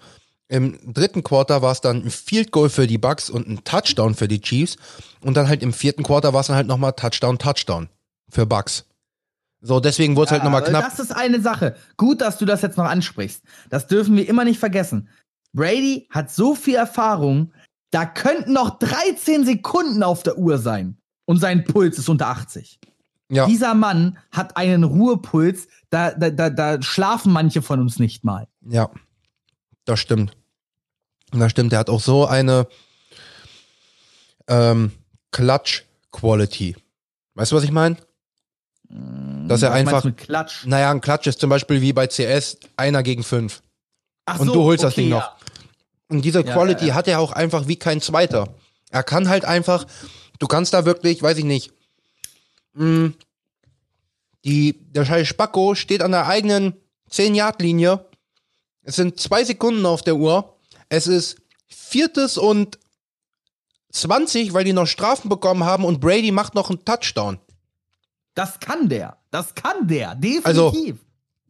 Im dritten Quarter war es dann ein Field Goal für die Bucks und ein Touchdown für die Chiefs. Und dann halt im vierten Quarter war es dann halt nochmal Touchdown, Touchdown für Bucks. So, deswegen wurde es halt nochmal aber knapp. Das ist eine Sache. Gut, dass du das jetzt noch ansprichst. Das dürfen wir immer nicht vergessen. Brady hat so viel Erfahrung, da könnten noch 13 Sekunden auf der Uhr sein. Und sein Puls ist unter 80. Ja, Dieser Mann hat einen Ruhepuls, da, da, da, da schlafen manche von uns nicht mal. ja. Das stimmt. Das stimmt. Der hat auch so eine ähm, Clutch-Quality. Weißt du, was ich meine? Dass er Was einfach. Mit Klatsch. Naja, ein Klatsch ist zum Beispiel wie bei CS einer gegen fünf. Ach und du holst das okay, Ding ja. noch. Und diese Ja, Quality ja, ja. hat er auch einfach wie kein zweiter. Er kann halt einfach, du kannst da wirklich, weiß ich nicht, mh, die, der scheiß Spacko steht an der eigenen 10-Yard-Linie. Es sind zwei Sekunden auf der Uhr. Es ist viertes und 20, weil die noch Strafen bekommen haben und Brady macht noch einen Touchdown. Das kann der. Das kann der. Definitiv. Also-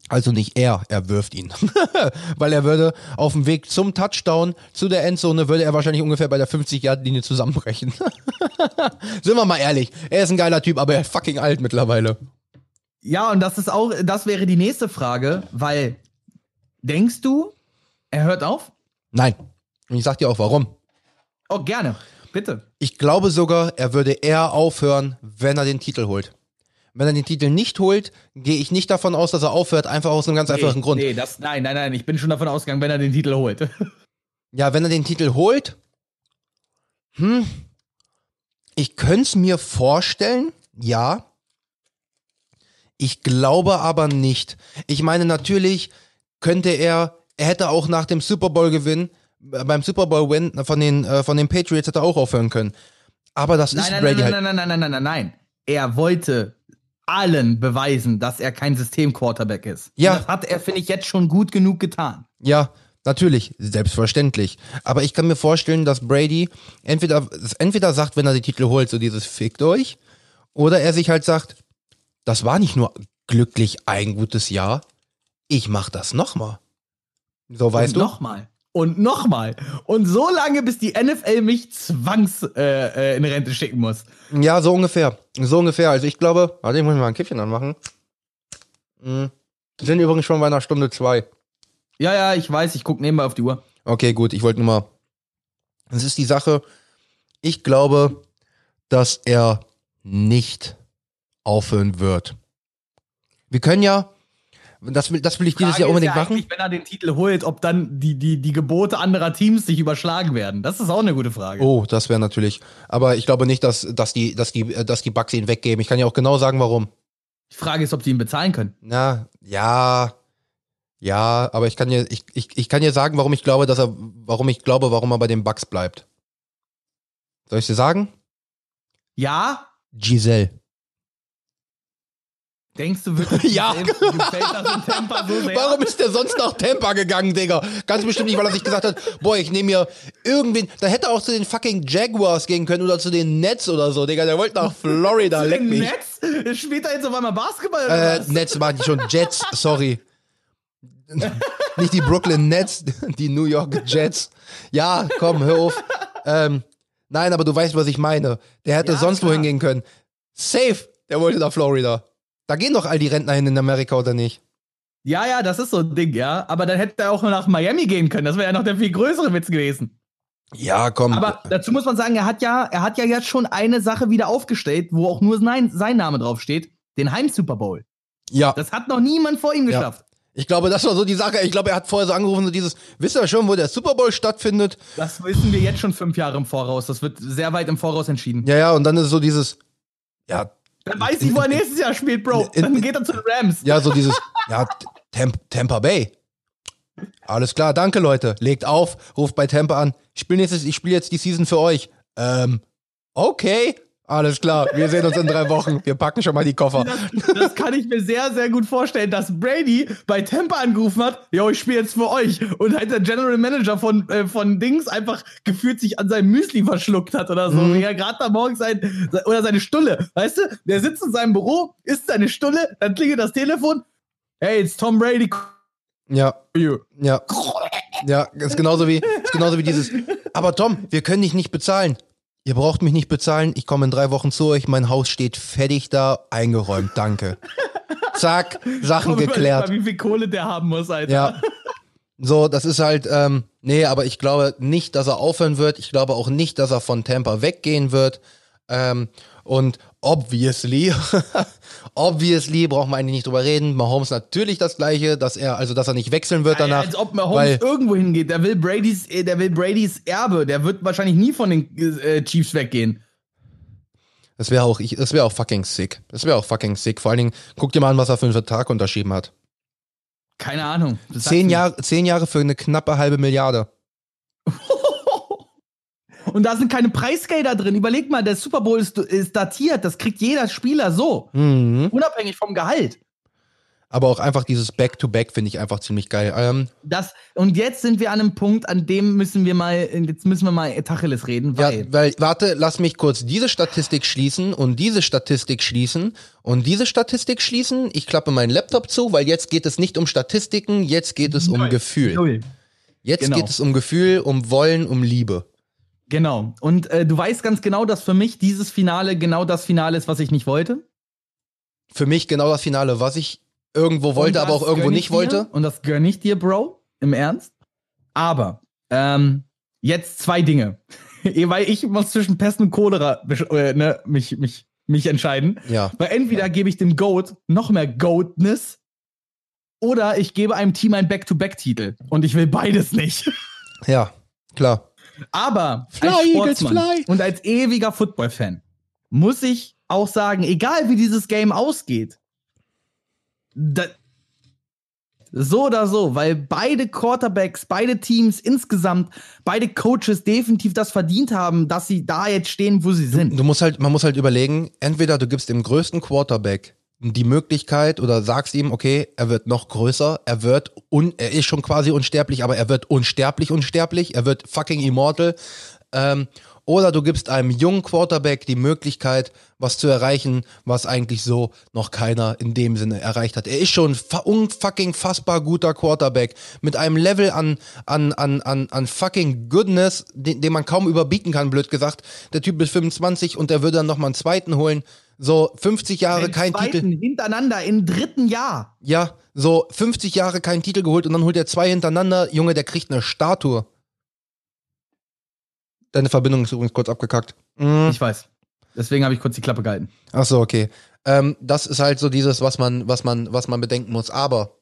Also nicht er, er wirft ihn. Weil er würde auf dem Weg zum Touchdown, zu der Endzone, würde er wahrscheinlich ungefähr bei der 50-Yard-Linie zusammenbrechen. Sind wir mal ehrlich, er ist ein geiler Typ, aber er ist fucking alt mittlerweile. ja, und das ist auch, das wäre die nächste Frage, weil denkst du, er hört auf? Nein. Und ich sag dir auch warum. Oh, gerne. Bitte. Ich glaube sogar, er würde eher aufhören, wenn er den Titel holt. Wenn er den Titel nicht holt, gehe ich nicht davon aus, dass er aufhört, einfach aus einem ganz einfachen Grund. Nee, das, nein, nein, nein. Ich bin schon davon ausgegangen, wenn er den Titel holt. Ja, wenn er den Titel holt, hm, ich könnte es mir vorstellen, ja. Ich glaube aber nicht. Ich meine, natürlich könnte er, er hätte auch nach dem Super Bowl Gewinn, äh, beim Super Bowl Win von den, äh, von den Patriots hätte er auch aufhören können. Aber das ist Nein, nein, Brady nein, halt. nein, nein, nein, nein, nein, nein. Er wollte allen beweisen, dass er kein System-Quarterback ist. Ja. Und Das hat er, finde ich, jetzt schon gut genug getan. Ja, natürlich, selbstverständlich. Aber ich kann mir vorstellen, dass Brady entweder, entweder sagt, wenn er die Titel holt, so dieses Fickt euch, oder er sich halt sagt, das war nicht nur glücklich ein gutes Jahr, ich mach das nochmal. So, weißt und du? Nochmal. Und nochmal. Und so lange, bis die NFL mich zwangs äh, äh, in Rente schicken muss. Ja, so ungefähr. So ungefähr. Also ich glaube, warte, ich muss mal ein Kippchen anmachen. Mhm. Wir sind übrigens schon bei einer Stunde zwei. Ja, ja, ich weiß, ich gucke nebenbei auf die Uhr. Okay, gut, ich wollte nur mal. Das ist die Sache. Ich glaube, dass er nicht aufhören wird. Wir können ja, das will, das will ich dieses Frage Jahr unbedingt ja machen. Wenn er den Titel holt, ob dann die, die, die Gebote anderer Teams sich überschlagen werden. Das ist auch eine gute Frage. Oh, das wäre natürlich. Aber ich glaube nicht, dass, dass die, dass die, dass die Bugs ihn weggeben. Ich kann ja auch genau sagen, warum. Die Frage ist, ob sie ihn bezahlen können. Na, ja, ja, aber ich kann dir, ich, ich, ich kann dir sagen, warum ich glaube, dass er, warum ich glaube, warum er bei den Bugs bleibt. Soll ich dir sagen? Ja? Giselle. Denkst du wirklich, Ja. Tampa so sehr? Warum ist der sonst nach Tampa gegangen, Digga? Ganz bestimmt nicht, weil er sich gesagt hat, boah, ich nehme mir irgendwen, da hätte er auch zu den fucking Jaguars gehen können oder zu den Nets oder so, Digga. Der wollte nach Florida, leck mich. Netz? Spielt er jetzt auf einmal Basketball oder Äh, was? Nets waren die schon Jets, sorry. Nicht die Brooklyn Nets, die New York Jets. Ja, komm, hör auf. Ähm, nein, aber du weißt, was ich meine. Der hätte Ja, sonst klar. wohin gehen können. Safe, der wollte nach Florida. Da gehen doch all die Rentner hin in Amerika, oder nicht? Ja, ja, das ist so ein Ding, ja. Aber dann hätte er auch nach Miami gehen können. Das wäre ja noch der viel größere Witz gewesen. Ja, komm. Aber dazu muss man sagen, er hat ja, er hat ja jetzt schon eine Sache wieder aufgestellt, wo auch nur sein, sein Name draufsteht. Den Heim-Super Bowl. ja. Das hat noch niemand vor ihm Ja. geschafft. Ich glaube, das war so die Sache. Ich glaube, er hat vorher so angerufen, so dieses, wisst ihr schon, wo der Super Bowl stattfindet? Das wissen wir jetzt schon fünf Jahre im Voraus. Das wird sehr weit im Voraus entschieden. Ja, ja, und dann ist so dieses, ja, Dann weiß ich, wo er nächstes Jahr spielt, Bro. Dann geht er zu den Rams. ja, so dieses, ja, Tamp Tampa Bay. Alles klar, danke Leute. Legt auf, ruft bei Tampa an. Ich spiele spiele jetzt die Season für euch. Ähm, okay. Alles klar, wir sehen uns in drei Wochen. Wir packen schon mal die Koffer. Das, das kann ich mir sehr, sehr gut vorstellen, dass Brady bei Tampa angerufen hat, yo, ich spiele jetzt für euch. Und halt der General Manager von, äh, von Dings einfach gefühlt sich an seinem Müsli verschluckt hat oder so. Mhm. Wie er gerade da morgens sein, oder seine Stulle. Weißt du, der sitzt in seinem Büro, isst seine Stulle, dann klingelt das Telefon. Hey, it's Tom Brady. Ja, ja. Ja, ist genauso wie, ist genauso wie dieses. Aber Tom, wir können dich nicht bezahlen. Ihr braucht mich nicht bezahlen. Ich komme in drei Wochen zu euch. Mein Haus steht fertig da, eingeräumt. Danke. Zack, Sachen Komm, geklärt. Mal, wie viel Kohle der haben muss, Alter. Ja. So, das ist halt, ähm, nee, aber ich glaube nicht, dass er aufhören wird. Ich glaube auch nicht, dass er von Tampa weggehen wird. Ähm, und obviously, obviously brauchen wir eigentlich nicht drüber reden. Mahomes natürlich das gleiche, dass er, also dass er nicht wechseln wird danach. Als ob Mahomes weil, irgendwo hingeht. Der will Brady's, äh, der will Brady's Erbe. Der wird wahrscheinlich nie von den äh, Chiefs weggehen. das wäre auch, ich, das wäre auch fucking sick. Das wäre auch fucking sick. Vor allen Dingen, guck dir mal an, was er für einen Vertrag unterschrieben hat. Keine Ahnung. Zehn Jahre, zehn Jahre für eine knappe halbe Milliarde. Und da sind keine Preisgelder drin. Überleg mal, der Super Bowl ist, ist datiert. Das kriegt jeder Spieler so. Mhm. Unabhängig vom Gehalt. Aber auch einfach dieses Back-to-Back finde ich einfach ziemlich geil. Ähm, Das, und jetzt sind wir an einem Punkt, an dem müssen wir mal, jetzt müssen wir mal Tacheles reden, Ja, weil. weil, warte, lass mich kurz diese Statistik schließen und diese Statistik schließen und diese Statistik schließen. Ich klappe meinen Laptop zu, weil jetzt geht es nicht um Statistiken, jetzt geht es um Null. Gefühl. Null. Jetzt Genau. geht es um Gefühl, um Wollen, um Liebe. Genau. Und äh, du weißt ganz genau, dass für mich dieses Finale genau das Finale ist, was ich nicht wollte. Für mich genau das Finale, was ich irgendwo wollte, aber auch irgendwo nicht wollte. Dir, und das gönne ich dir, Bro. Im Ernst. Aber ähm, jetzt zwei Dinge. Weil ich muss zwischen Pest und Cholera äh, ne, mich, mich, mich entscheiden. Ja, Weil entweder gebe ich dem Goat noch mehr Goatness oder ich gebe einem Team einen Back-to-Back-Titel. Und ich will beides nicht. ja, klar. Aber Fly, als Eagles, Sportsmann fly. und als ewiger Football-Fan muss ich auch sagen, egal wie dieses Game ausgeht, da, so oder so, weil beide Quarterbacks, beide Teams insgesamt, beide Coaches definitiv das verdient haben, dass sie da jetzt stehen, wo sie sind. Du musst halt, man muss halt überlegen, entweder du gibst dem größten Quarterback die Möglichkeit oder sagst ihm, okay, er wird noch größer, er wird un, er ist schon quasi unsterblich, aber er wird unsterblich unsterblich, er wird fucking immortal. Ähm, oder du gibst einem jungen Quarterback die Möglichkeit, was zu erreichen, was eigentlich so noch keiner in dem Sinne erreicht hat. Er ist schon unfucking fassbar guter Quarterback mit einem Level an, an, an, an, an fucking Goodness, den, den man kaum überbieten kann, blöd gesagt. Der Typ ist 25 und er würde dann nochmal einen zweiten holen. So 50 Jahre Den kein Titel. zweiten hintereinander im dritten Jahr. Ja, so 50 Jahre keinen Titel geholt und dann holt er zwei hintereinander. Junge, der kriegt eine Statue. Deine Verbindung ist übrigens kurz abgekackt. Mhm. Ich weiß. Deswegen habe ich kurz die Klappe gehalten. Ach so, okay. Ähm, das ist halt so dieses, was man, was man, was man bedenken muss. Aber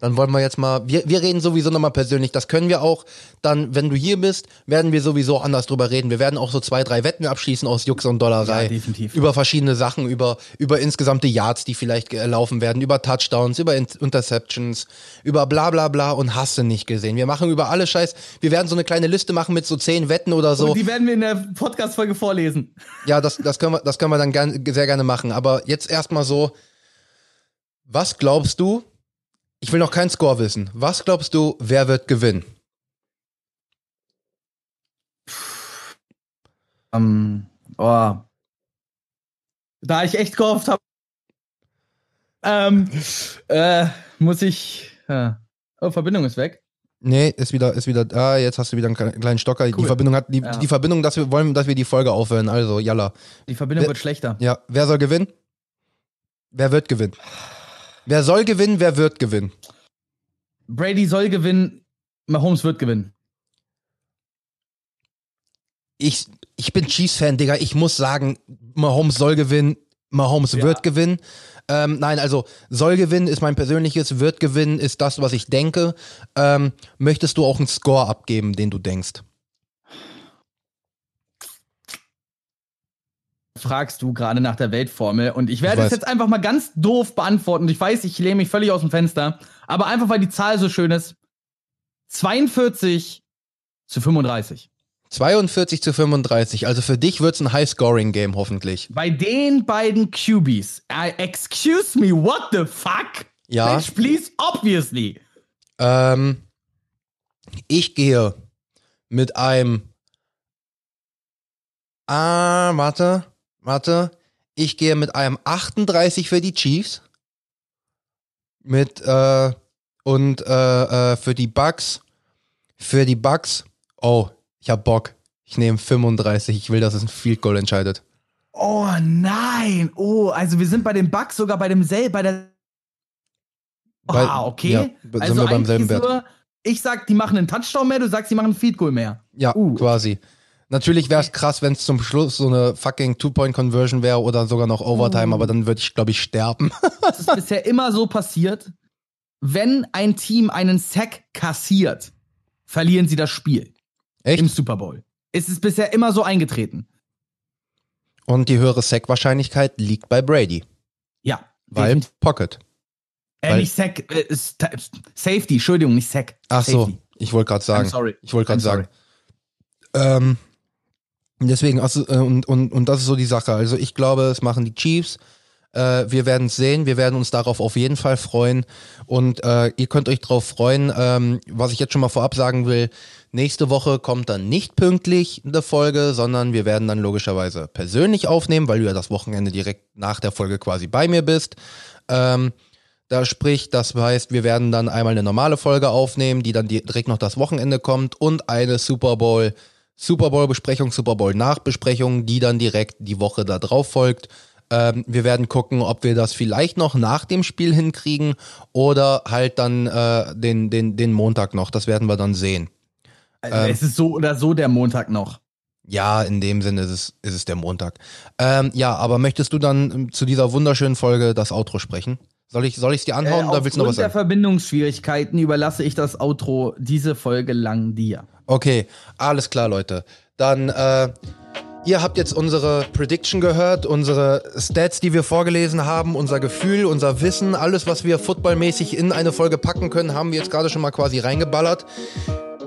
dann wollen wir jetzt mal, wir, wir reden sowieso nochmal persönlich. Das können wir auch. Dann, wenn du hier bist, werden wir sowieso anders drüber reden. Wir werden auch so zwei, drei Wetten abschließen aus Jux und Dollerei. Ja, definitiv. Über verschiedene Sachen, über, über insgesamte Yards, die vielleicht äh, laufen werden, über Touchdowns, über In Interceptions, über bla bla bla und hast du nicht gesehen. Wir machen über alle Scheiß. Wir werden so eine kleine Liste machen mit so zehn Wetten oder so. Und die werden wir in der Podcast-Folge vorlesen. Ja, das, das, können wir, das können wir dann gern, sehr gerne machen. Aber jetzt erstmal so, was glaubst du, ich will noch keinen Score wissen, was glaubst du, wer wird gewinnen? Ähm, oh. Da ich echt gehofft habe, ähm, äh, muss ich. Äh, oh, Verbindung ist weg. Nee, ist wieder, ist wieder, ah, jetzt hast du wieder einen kle- kleinen Stocker. Die Cool. Verbindung hat, die, Ja. die Verbindung, dass wir wollen, dass wir die Folge aufhören. Also, jalla. Die Verbindung Wer- wird schlechter. Ja, wer soll gewinnen? Wer wird gewinnen? Wer soll gewinnen, wer wird gewinnen? Brady soll gewinnen, Mahomes wird gewinnen. ich, ich bin Chiefs-Fan, Digga. Ich muss sagen, Mahomes soll gewinnen, Mahomes Ja. wird gewinnen. Ähm, nein, also soll gewinnen ist mein persönliches, wird gewinnen ist das, was ich denke. Ähm, möchtest du auch einen Score abgeben, den du denkst? Fragst du gerade nach der Weltformel und ich Ich werde es jetzt einfach mal ganz doof beantworten. Ich weiß, ich lehne mich völlig aus dem Fenster, aber einfach weil die Zahl so schön ist. 42 zu 35. 42 zu 35. Also für dich wird's ein High-Scoring-Game hoffentlich. Bei den beiden QBs, äh, excuse me, what the fuck? Ja. Bitch, please, obviously. Ähm, ich gehe mit einem. Ah, warte, warte. Ich gehe mit einem 38 für die Chiefs. Mit, äh, und äh, äh, für die Bucks Für die Bucks, oh, ich hab Bock. Ich nehme 35. Ich will, dass es ein Field Goal entscheidet. Oh nein. Oh, also wir sind bei den Bucks sogar bei demselben, bei der. Ah, okay. ja, sind also wir beim selben Wert. nur, ich sag, die machen einen Touchdown mehr, du sagst, die machen einen Field Goal mehr. Ja, Uh. quasi. Natürlich wäre es krass, wenn es zum Schluss so eine fucking Two-Point-Conversion wäre oder sogar noch Overtime, Uh. aber dann würde ich, glaube ich, sterben. Das ist bisher immer so passiert. Wenn ein Team einen Sack kassiert, verlieren sie das Spiel Echt? im Super Bowl. Es ist bisher immer so eingetreten. Und die höhere Sack-Wahrscheinlichkeit liegt bei Brady, Ja. weil definitiv. Pocket. Äh, weil- nicht Sack, äh, Safety, Entschuldigung, nicht Sack. Ach so, Safety. ich wollte gerade I'm sagen. sorry. Ich wollte gerade I'm sagen. Ähm, deswegen, also, äh, und, und, und das ist so die Sache. Also ich glaube, es machen die Chiefs. Äh, wir werden es sehen. Wir werden uns darauf auf jeden Fall freuen. Und äh, ihr könnt euch darauf freuen. Ähm, was ich jetzt schon mal vorab sagen will, nächste Woche kommt dann nicht pünktlich eine Folge, sondern wir werden dann logischerweise persönlich aufnehmen, weil du ja das Wochenende direkt nach der Folge quasi bei mir bist. Ähm, da sprich, das heißt, wir werden dann einmal eine normale Folge aufnehmen, die dann direkt noch das Wochenende kommt und eine Super Bowl, Super Bowl Besprechung, Super Bowl Nachbesprechung, die dann direkt die Woche da drauf folgt. Ähm, wir werden gucken, ob wir das vielleicht noch nach dem Spiel hinkriegen oder halt dann äh, den, den, den Montag noch. Das werden wir dann sehen. Also Ähm. es ist so oder so der Montag noch. Ja, in dem Sinne ist es, ist es der Montag. Ähm, ja, aber möchtest du dann ähm, zu dieser wunderschönen Folge das Outro sprechen? Soll ich es dir anhauen Äh, oder willst du noch was aufgrund der sagen? Verbindungsschwierigkeiten überlasse ich das Outro diese Folge lang dir. Okay, alles klar, Leute. Dann, äh, ihr habt jetzt unsere Prediction gehört, unsere Stats, die wir vorgelesen haben, unser Gefühl, unser Wissen, alles, was wir footballmäßig in eine Folge packen können, haben wir jetzt gerade schon mal quasi reingeballert.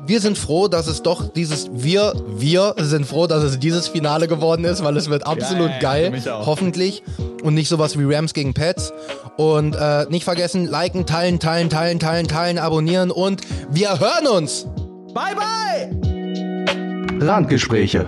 Wir sind froh, dass es doch dieses, wir, wir sind froh, dass es dieses Finale geworden ist, weil es wird absolut ja, geil, hoffentlich. Und nicht sowas wie Rams gegen Pets. Und äh, nicht vergessen, liken, teilen, teilen, teilen, teilen, teilen, abonnieren und wir hören uns! Bye, bye! Randgespräche.